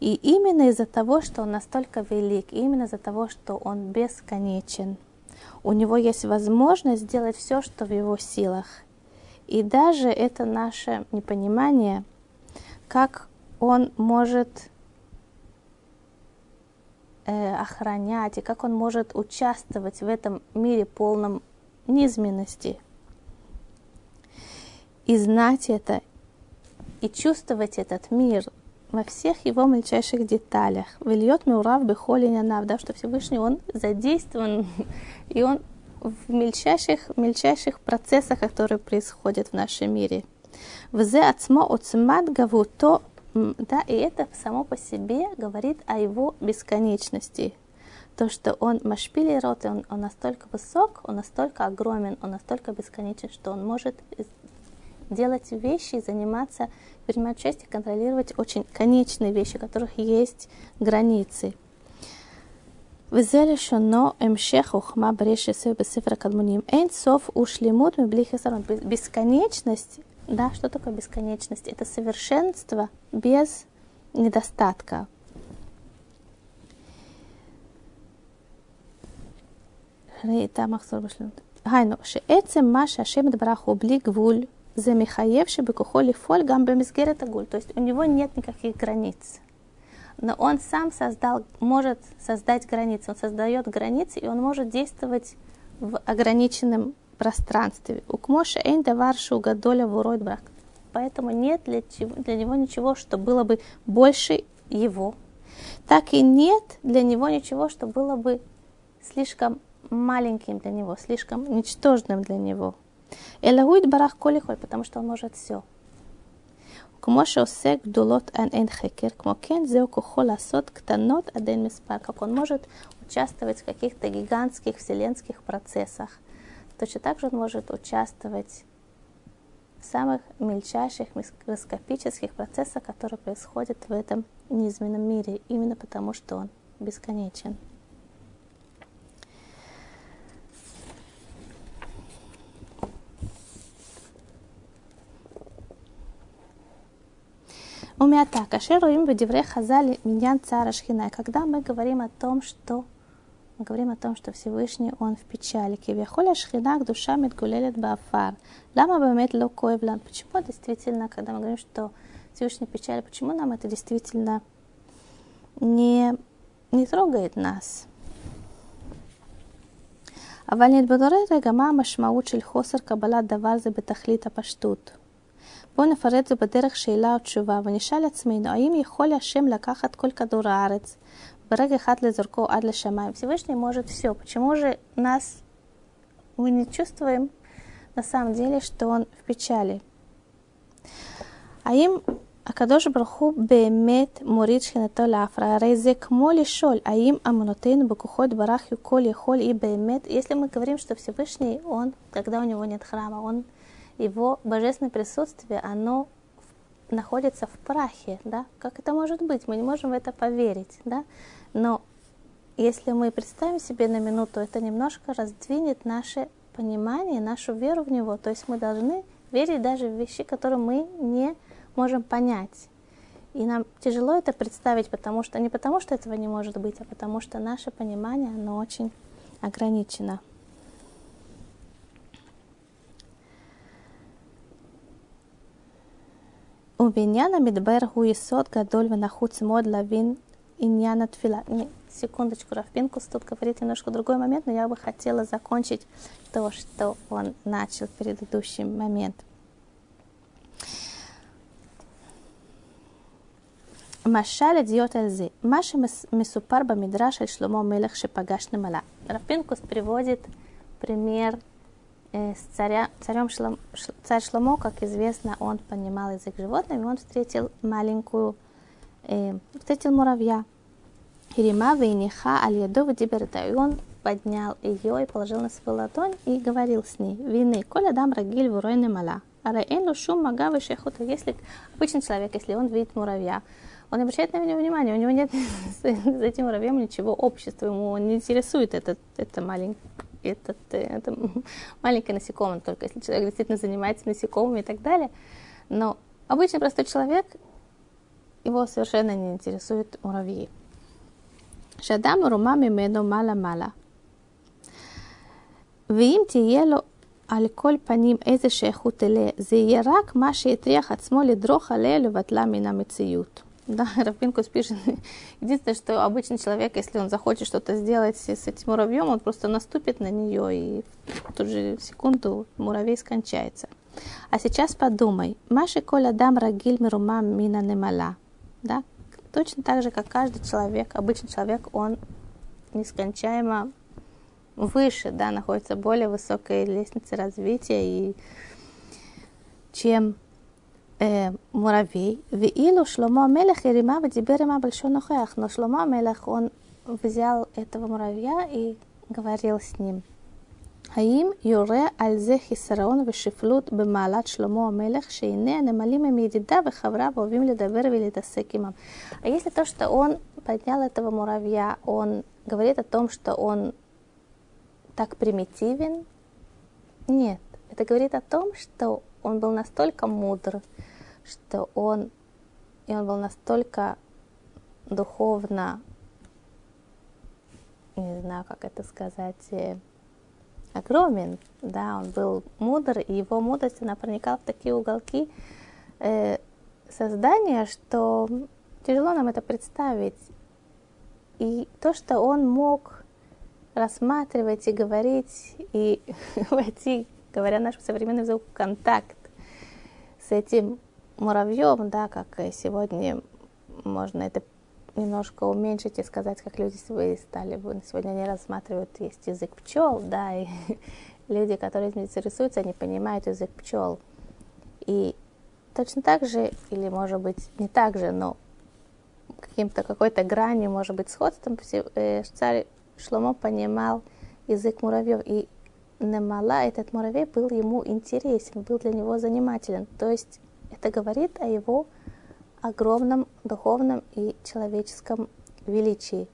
И именно из-за того, что он настолько велик, именно из-за того, что он бесконечен – у него есть возможность сделать все, что в его силах. И даже это наше непонимание, как он может э, охранять и как он может участвовать в этом мире полном низменности. И знать это, и чувствовать этот мир во всех его мельчайших деталях. Вильет Меурав Бехолинянав, да, что Всевышний, он задействован, и он в мельчайших, мельчайших процессах, которые происходят в нашем мире. Взе ацмо оцмат гавуто, да, и это само по себе говорит о его бесконечности. То, что он машпили рот, он, он настолько высок, он настолько огромен, он настолько бесконечен, что он может делать вещи, заниматься, принимать участие, контролировать очень конечные вещи, у которых есть границы. וזה לשונו המשך חוכמה ברש יוסף בספר הקדמונים. אין סוף ושלמות מבלי חסרון. Бесконечность, да, что такое бесконечность? Это совершенство без недостатка. היינו, שעצם מה שהשם יתברך הוא בלי גבול, замихаевший бекухоли фоль гамбемизгерет агуль. То есть у него нет никаких границ. Но он сам создал, может создать границы. Он создает границы, и он может действовать в ограниченном пространстве. У кмоша эйн даваршу гадоля вуройд брак. Поэтому нет для, чего, для него ничего, что было бы больше его. Так и нет для него ничего, что было бы слишком маленьким для него, слишком ничтожным для него. Элахуид барах колихой, потому что он может все. כמו שעושה גדולות עד אין חקר, כמו כן זהו כוחו לעשות קטנות עד אין מספר, как он может участвовать в каких-то гигантских вселенских процессах. Точно так же он может участвовать в самых мельчайших микроскопических процессах, которые происходят в этом низменном мире, именно потому что он бесконечен. Умята, кашеру им в девре хазали миньян цара шхина. Когда мы говорим о том, что мы говорим о том, что Всевышний, Он в печали. Кивяхоля шхинак душа медгулелет бафар. Лама бамет ло коевлан. Почему действительно, когда мы говорим, что Всевышний печали, почему нам это действительно не, не трогает нас? אבל נתברר רגע מה המשמעות של חוסר קבלת דבר זה בתכלית הפשטות. בואו נפרט זה בדרך שאלה או תשובה ונשאל עצמנו האם יכול השם לקחת כל כדור הארץ ברגע אחד לזרקו עד לשמיים. Всевышний может все. Почему же нас мы не чувствуем на самом деле, что он в печали? А им הקדוש ברוך הוא באמת מוריד שכינתו לעפרה, הרי זה כמו לשאול, האם אמונותינו בכוחות ברח הוא כל יכול, היא באמת, если мы говорим, что Всевышний, он, когда у него нет храма, он его божественное присутствие, оно находится в прахе, да, как это может быть, мы не можем в это поверить, да, но если мы представим себе на минуту, это немножко раздвинет наше понимание, нашу веру в него, то есть мы должны верить даже в вещи, которые мы не можем понять. И нам тяжело это представить, потому что не потому, что этого не может быть, а потому что наше понимание, оно очень ограничено. ובעניין המדבר הוא יסוד גדול ונחוץ מאוד להבין עניין התפילה. Секундочку, Рафпинкус тут говорит немножко другой момент, но я бы хотела закончить то, что он начал в предыдущий момент. משל הדיוט על זה, מה שמסופר במדרש על שלמה המלך שפגש נמלה. Рафпинкус приводит пример э, с царя, царем Шлом, царь Шломо, как известно, он понимал язык животных, и он встретил маленькую, э, встретил муравья. Ирима вейниха аль яду и он поднял ее и положил на свою ладонь и говорил с ней, вины, коля дам рагиль вуройны мала, а раэну шум магавы шехута, если обычный человек, если он видит муравья, он обращает на него внимание, у него нет (laughs) с этим муравьем ничего общества, ему не интересует этот, это маленький этот, это маленькое насекомое, только если человек действительно занимается насекомыми и так далее. Но обычный простой человек, его совершенно не интересует муравьи. שאדם מרומם ממנו מעלה-מעלה. ואם תהיה לו על כל פנים איזה שייכות אליה, זה יהיה רק מה שהטריח עצמו לדרוך עליה לבטלה מן המציאות. да, (laughs) Равпинкус пишет, единственное, что обычный человек, если он захочет что-то сделать с этим муравьем, он просто наступит на нее, и в ту же секунду муравей скончается. А сейчас подумай, Маши Коля Дам Рагиль Мирума Мина Немала, да, точно так же, как каждый человек, обычный человек, он нескончаемо выше, да, находится более высокой лестнице развития, и чем муравей. ואילו שלמה המלך הרימה ודיבר עמה בלשון נוכח. Но Шломо המלך, он взял этого муравья и говорил с ним. האם יורה על זה חיסרון ושפלות במעלת שלמה המלך, שהנה הנמלים הם ידידיו וחבריו אוהבים לדבר ולהתעסק עמם. А если то, что он поднял этого муравья, он говорит о том, что он так примитивен? Нет. Это говорит о том, что он был настолько мудр, что он, и он был настолько духовно, не знаю, как это сказать, э, огромен, да, он был мудр, и его мудрость, она проникала в такие уголки э, создания, что тяжело нам это представить. И то, что он мог рассматривать и говорить, и (laughs) войти, говоря нашим современным языком, контакт с этим муравьем, да, как сегодня можно это немножко уменьшить и сказать, как люди стали. Сегодня они рассматривают, есть язык пчел, да, (laughs) и люди, которые этим интересуются, они понимают язык пчел. И точно так же, или может быть не так же, но каким-то какой-то грани, может быть, сходством, э, царь Шломо понимал язык муравьев. И Немала, этот муравей, был ему интересен, был для него занимателен. То есть это говорит о его огромном духовном и человеческом величии.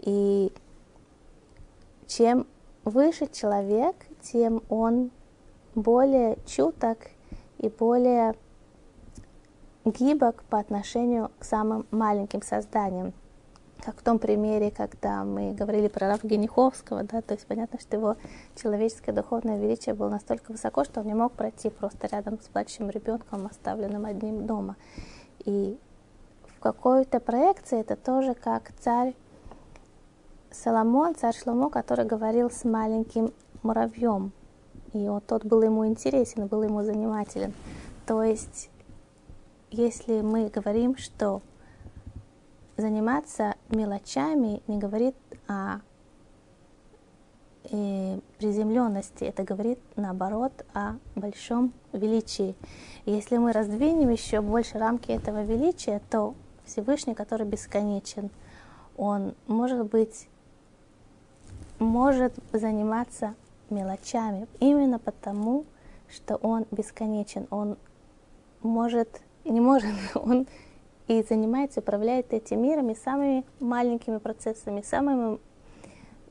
И чем выше человек, тем он более чуток и более гибок по отношению к самым маленьким созданиям. Как в том примере, когда мы говорили про Рафа Гениховского, да, то есть понятно, что его человеческое духовное величие было настолько высоко, что он не мог пройти просто рядом с плачущим ребенком, оставленным одним дома. И в какой-то проекции это тоже как царь Соломон, царь Шломо, который говорил с маленьким муравьем. И вот тот был ему интересен, был ему занимателен. То есть, если мы говорим, что заниматься мелочами не говорит о э, приземленности, это говорит наоборот о большом величии. И если мы раздвинем еще больше рамки этого величия, то Всевышний, который бесконечен, он может быть, может заниматься мелочами именно потому, что он бесконечен, он может, не может, (laughs) он и занимается, управляет этим миром и самыми маленькими процессами, самыми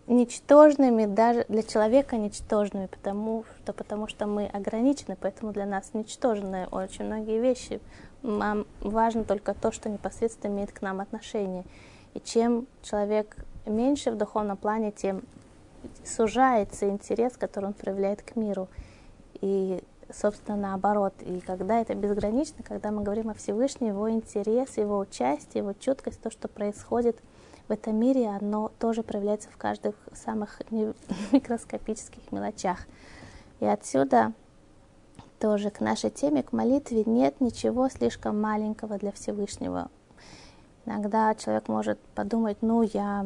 ничтожными, даже для человека ничтожными, потому что, потому что мы ограничены, поэтому для нас ничтожны очень многие вещи. Нам важно только то, что непосредственно имеет к нам отношение. И чем человек меньше в духовном плане, тем сужается интерес, который он проявляет к миру. И собственно, наоборот. И когда это безгранично, когда мы говорим о Всевышнем, его интерес, его участие, его чуткость, то, что происходит в этом мире, оно тоже проявляется в каждых самых (laughs) микроскопических мелочах. И отсюда тоже к нашей теме, к молитве, нет ничего слишком маленького для Всевышнего. Иногда человек может подумать, ну я,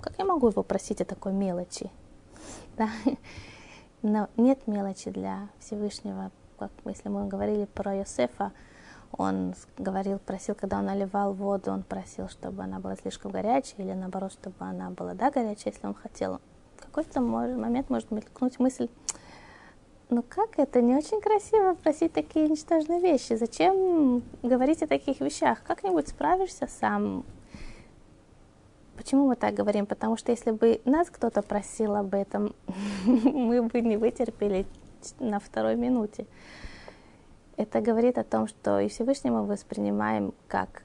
как я могу его просить о такой мелочи? (laughs) Да? Но нет мелочи для Всевышнего, как если мы говорили про Йосефа, он говорил, просил, когда он наливал воду, он просил, чтобы она была слишком горячая, или наоборот, чтобы она была, да, горячая, если он хотел. В какой-то момент может мелькнуть мысль, ну как это, не очень красиво просить такие ничтожные вещи, зачем говорить о таких вещах, как-нибудь справишься сам, Почему мы так говорим? Потому что если бы нас кто-то просил об этом, (laughs) мы бы не вытерпели на второй минуте. Это говорит о том, что и Всевышнего мы воспринимаем как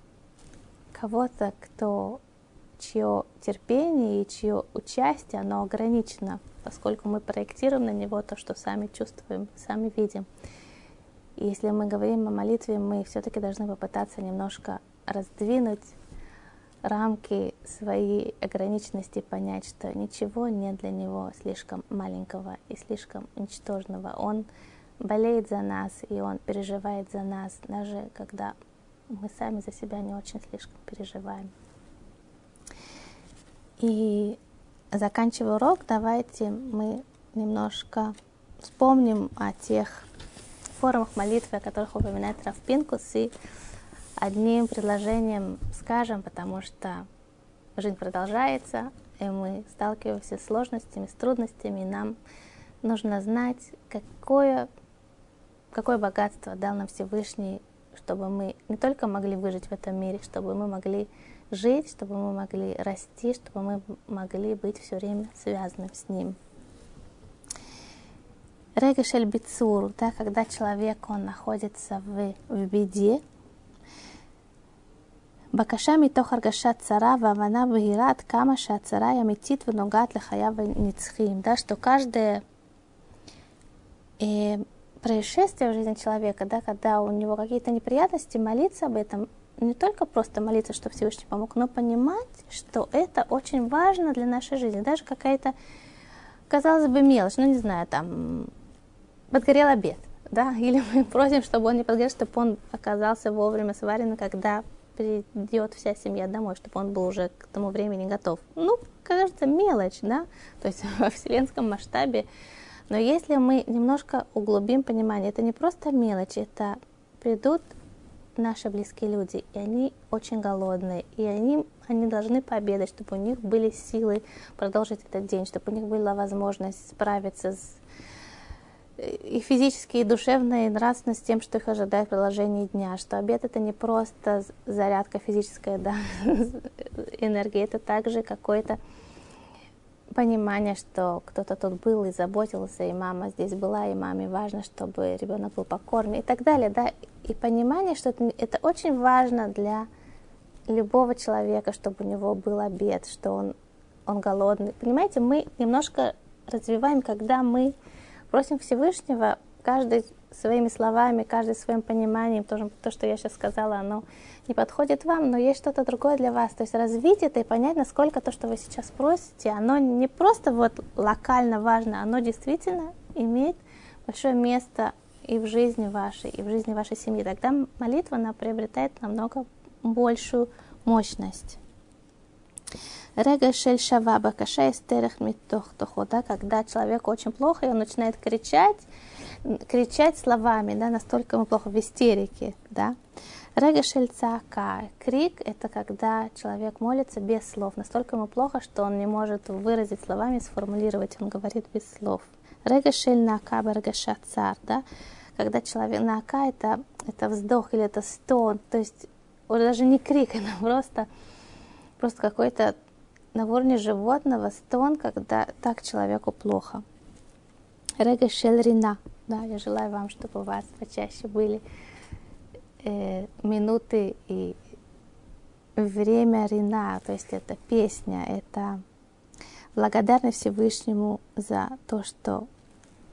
кого-то, кто чье терпение и чье участие, оно ограничено, поскольку мы проектируем на него то, что сами чувствуем, сами видим. И если мы говорим о молитве, мы все-таки должны попытаться немножко раздвинуть рамки своей ограниченности понять, что ничего нет для него слишком маленького и слишком ничтожного. Он болеет за нас, и он переживает за нас, даже когда мы сами за себя не очень слишком переживаем. И заканчивая урок, давайте мы немножко вспомним о тех формах молитвы, о которых упоминает Рафпинкус, и одним предложением скажем, потому что жизнь продолжается, и мы сталкиваемся с сложностями, с трудностями, и нам нужно знать, какое, какое богатство дал нам Всевышний, чтобы мы не только могли выжить в этом мире, чтобы мы могли жить, чтобы мы могли расти, чтобы мы могли быть все время связанным с Ним. Регешель Бицур, да, когда человек он находится в, в беде, בקשה מתוך הרגשת צרה והבנה בהירה עד כמה שהצרה היא אמיתית ונוגעת לחייו הנצחיים. Да, что каждое э, происшествие в жизни человека, да, когда у него какие-то неприятности, молиться об этом, не только просто молиться, чтобы Всевышний помог, но понимать, что это очень важно для нашей жизни. Даже какая-то, казалось бы, мелочь, ну не знаю, там, подгорел обед, да, (laughs) или мы просим, чтобы он не подгорел, чтобы он оказался вовремя сварен, когда придет вся семья домой, чтобы он был уже к тому времени готов. Ну, кажется, мелочь, да, то есть (laughs) во вселенском масштабе. Но если мы немножко углубим понимание, это не просто мелочь, это придут наши близкие люди, и они очень голодные, и они, они должны пообедать, чтобы у них были силы продолжить этот день, чтобы у них была возможность справиться с и физически, и душевно, и нравственно с тем, что их ожидает в продолжении дня, что обед это не просто зарядка физическая (laughs) да, энергии, это также какое-то понимание, что кто-то тут был и заботился, и мама здесь была, и маме важно, чтобы ребенок был покорный и так далее, да, и понимание, что это, это очень важно для любого человека, чтобы у него был обед, что он, он голодный. Понимаете, мы немножко развиваем, когда мы просим Всевышнего, каждый своими словами, каждый своим пониманием, тоже то, что я сейчас сказала, оно не подходит вам, но есть что-то другое для вас. То есть развить это и понять, насколько то, что вы сейчас просите, оно не просто вот локально важно, оно действительно имеет большое место и в жизни вашей, и в жизни вашей семьи. Тогда молитва, она приобретает намного большую мощность. Рега шаваба каша истерах митох да, когда человек очень плохо, и он начинает кричать, кричать словами, да, настолько мы плохо в истерике, да. Рега шельцака. Крик – это когда человек молится без слов. Настолько ему плохо, что он не может выразить словами, сформулировать. Он говорит без слов. Рега шель нака баргаша цар, да? Когда человек нака – это, это вздох или это стон. То есть даже не крик, (laughs) это просто, просто какой-то на уровне животного стон, когда так человеку плохо. Рега шель рина. Да, я желаю вам, чтобы у вас почаще были э, минуты и время Рина, то есть это песня, это благодарность Всевышнему за то, что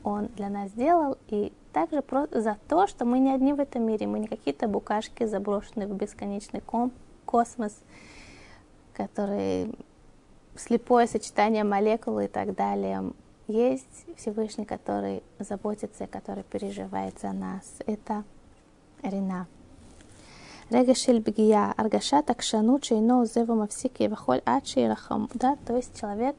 Он для нас сделал, и также за то, что мы не одни в этом мире, мы не какие-то букашки, заброшенные в бесконечный космос, которые слепое сочетание молекул и так далее. Есть Всевышний, который заботится, который переживает за нас. Это Рина. Рега шельбгия, аргаша такшану, чейно, зева мавсики, вахоль ачи рахам. Да, то есть человек,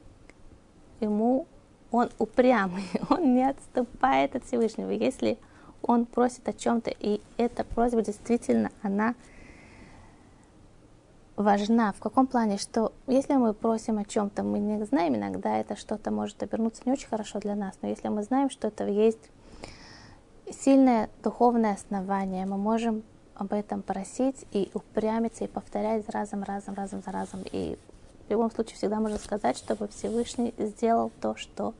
ему, он упрямый, (laughs) он не отступает от Всевышнего. Если он просит о чем-то, и эта просьба действительно, она важна. В каком плане, что если мы просим о чем-то, мы не знаем, иногда это что-то может обернуться не очень хорошо для нас, но если мы знаем, что это есть сильное духовное основание, мы можем об этом просить и упрямиться, и повторять разом, разом, разом за разом. И в любом случае всегда можно сказать, чтобы Всевышний сделал то, что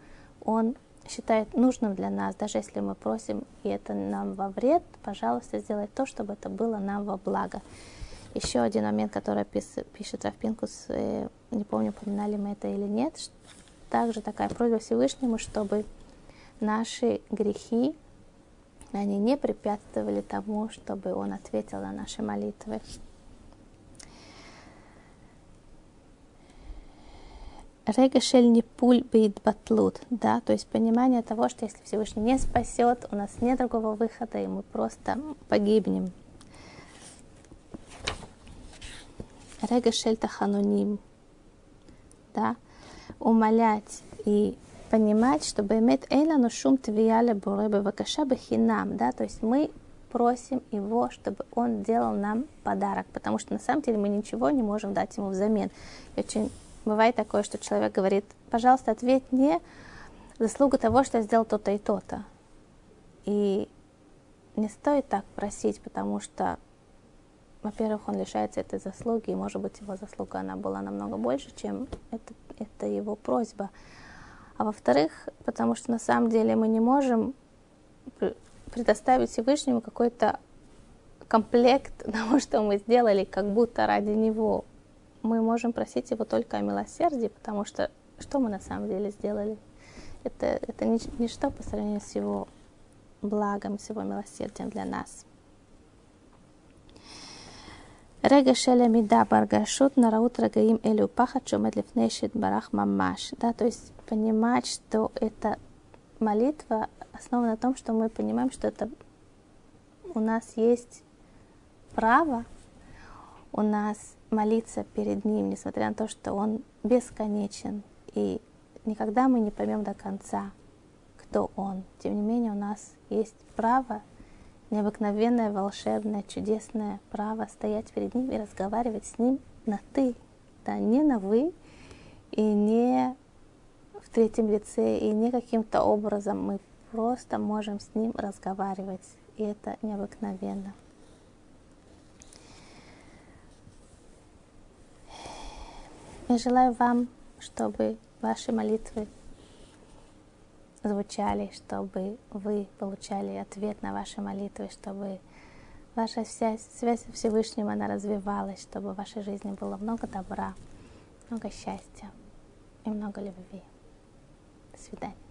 Он считает нужным для нас, даже если мы просим, и это нам во вред, пожалуйста, сделай то, чтобы это было нам во благо. Еще один момент, который пишет Рафпинкус, э, не помню, упоминали мы это или нет, также такая просьба Всевышнему, чтобы наши грехи они не препятствовали тому, чтобы он ответил на наши молитвы. Регашель не пуль бейт батлут, да, то есть понимание того, что если Всевышний не спасет, у нас нет другого выхода, и мы просто погибнем. Регашель тахануним, да, умолять и понимать, чтобы иметь эйла, но шум твияля буребе вакаша бахинам, да, то есть мы просим его, чтобы он делал нам подарок, потому что на самом деле мы ничего не можем дать ему взамен. И очень бывает такое, что человек говорит, пожалуйста, ответь мне заслугу того, что я сделал то-то и то-то. И не стоит так просить, потому что, во-первых, он лишается этой заслуги, и, может быть, его заслуга, она была намного больше, чем это, это его просьба. А во-вторых, потому что на самом деле мы не можем предоставить Всевышнему какой-то комплект (laughs) того, что мы сделали, как будто ради него. Мы можем просить его только о милосердии, потому что что мы на самом деле сделали? Это, это ничто по сравнению с его благом, с его милосердием для нас. Рега шеля мида баргашут нараут рагаим элю пахат шумет лифнешит барах мамаш. Да, то есть понимать, что эта молитва основана на том, что мы понимаем, что это у нас есть право у нас молиться перед Ним, несмотря на то, что Он бесконечен, и никогда мы не поймем до конца, кто Он. Тем не менее, у нас есть право необыкновенное, волшебное, чудесное право стоять перед ним и разговаривать с ним на «ты», да, не на «вы» и не в третьем лице, и не каким-то образом. Мы просто можем с ним разговаривать, и это необыкновенно. Я желаю вам, чтобы ваши молитвы звучали, чтобы вы получали ответ на ваши молитвы, чтобы ваша связь, связь с Всевышним, она развивалась, чтобы в вашей жизни было много добра, много счастья и много любви. До свидания.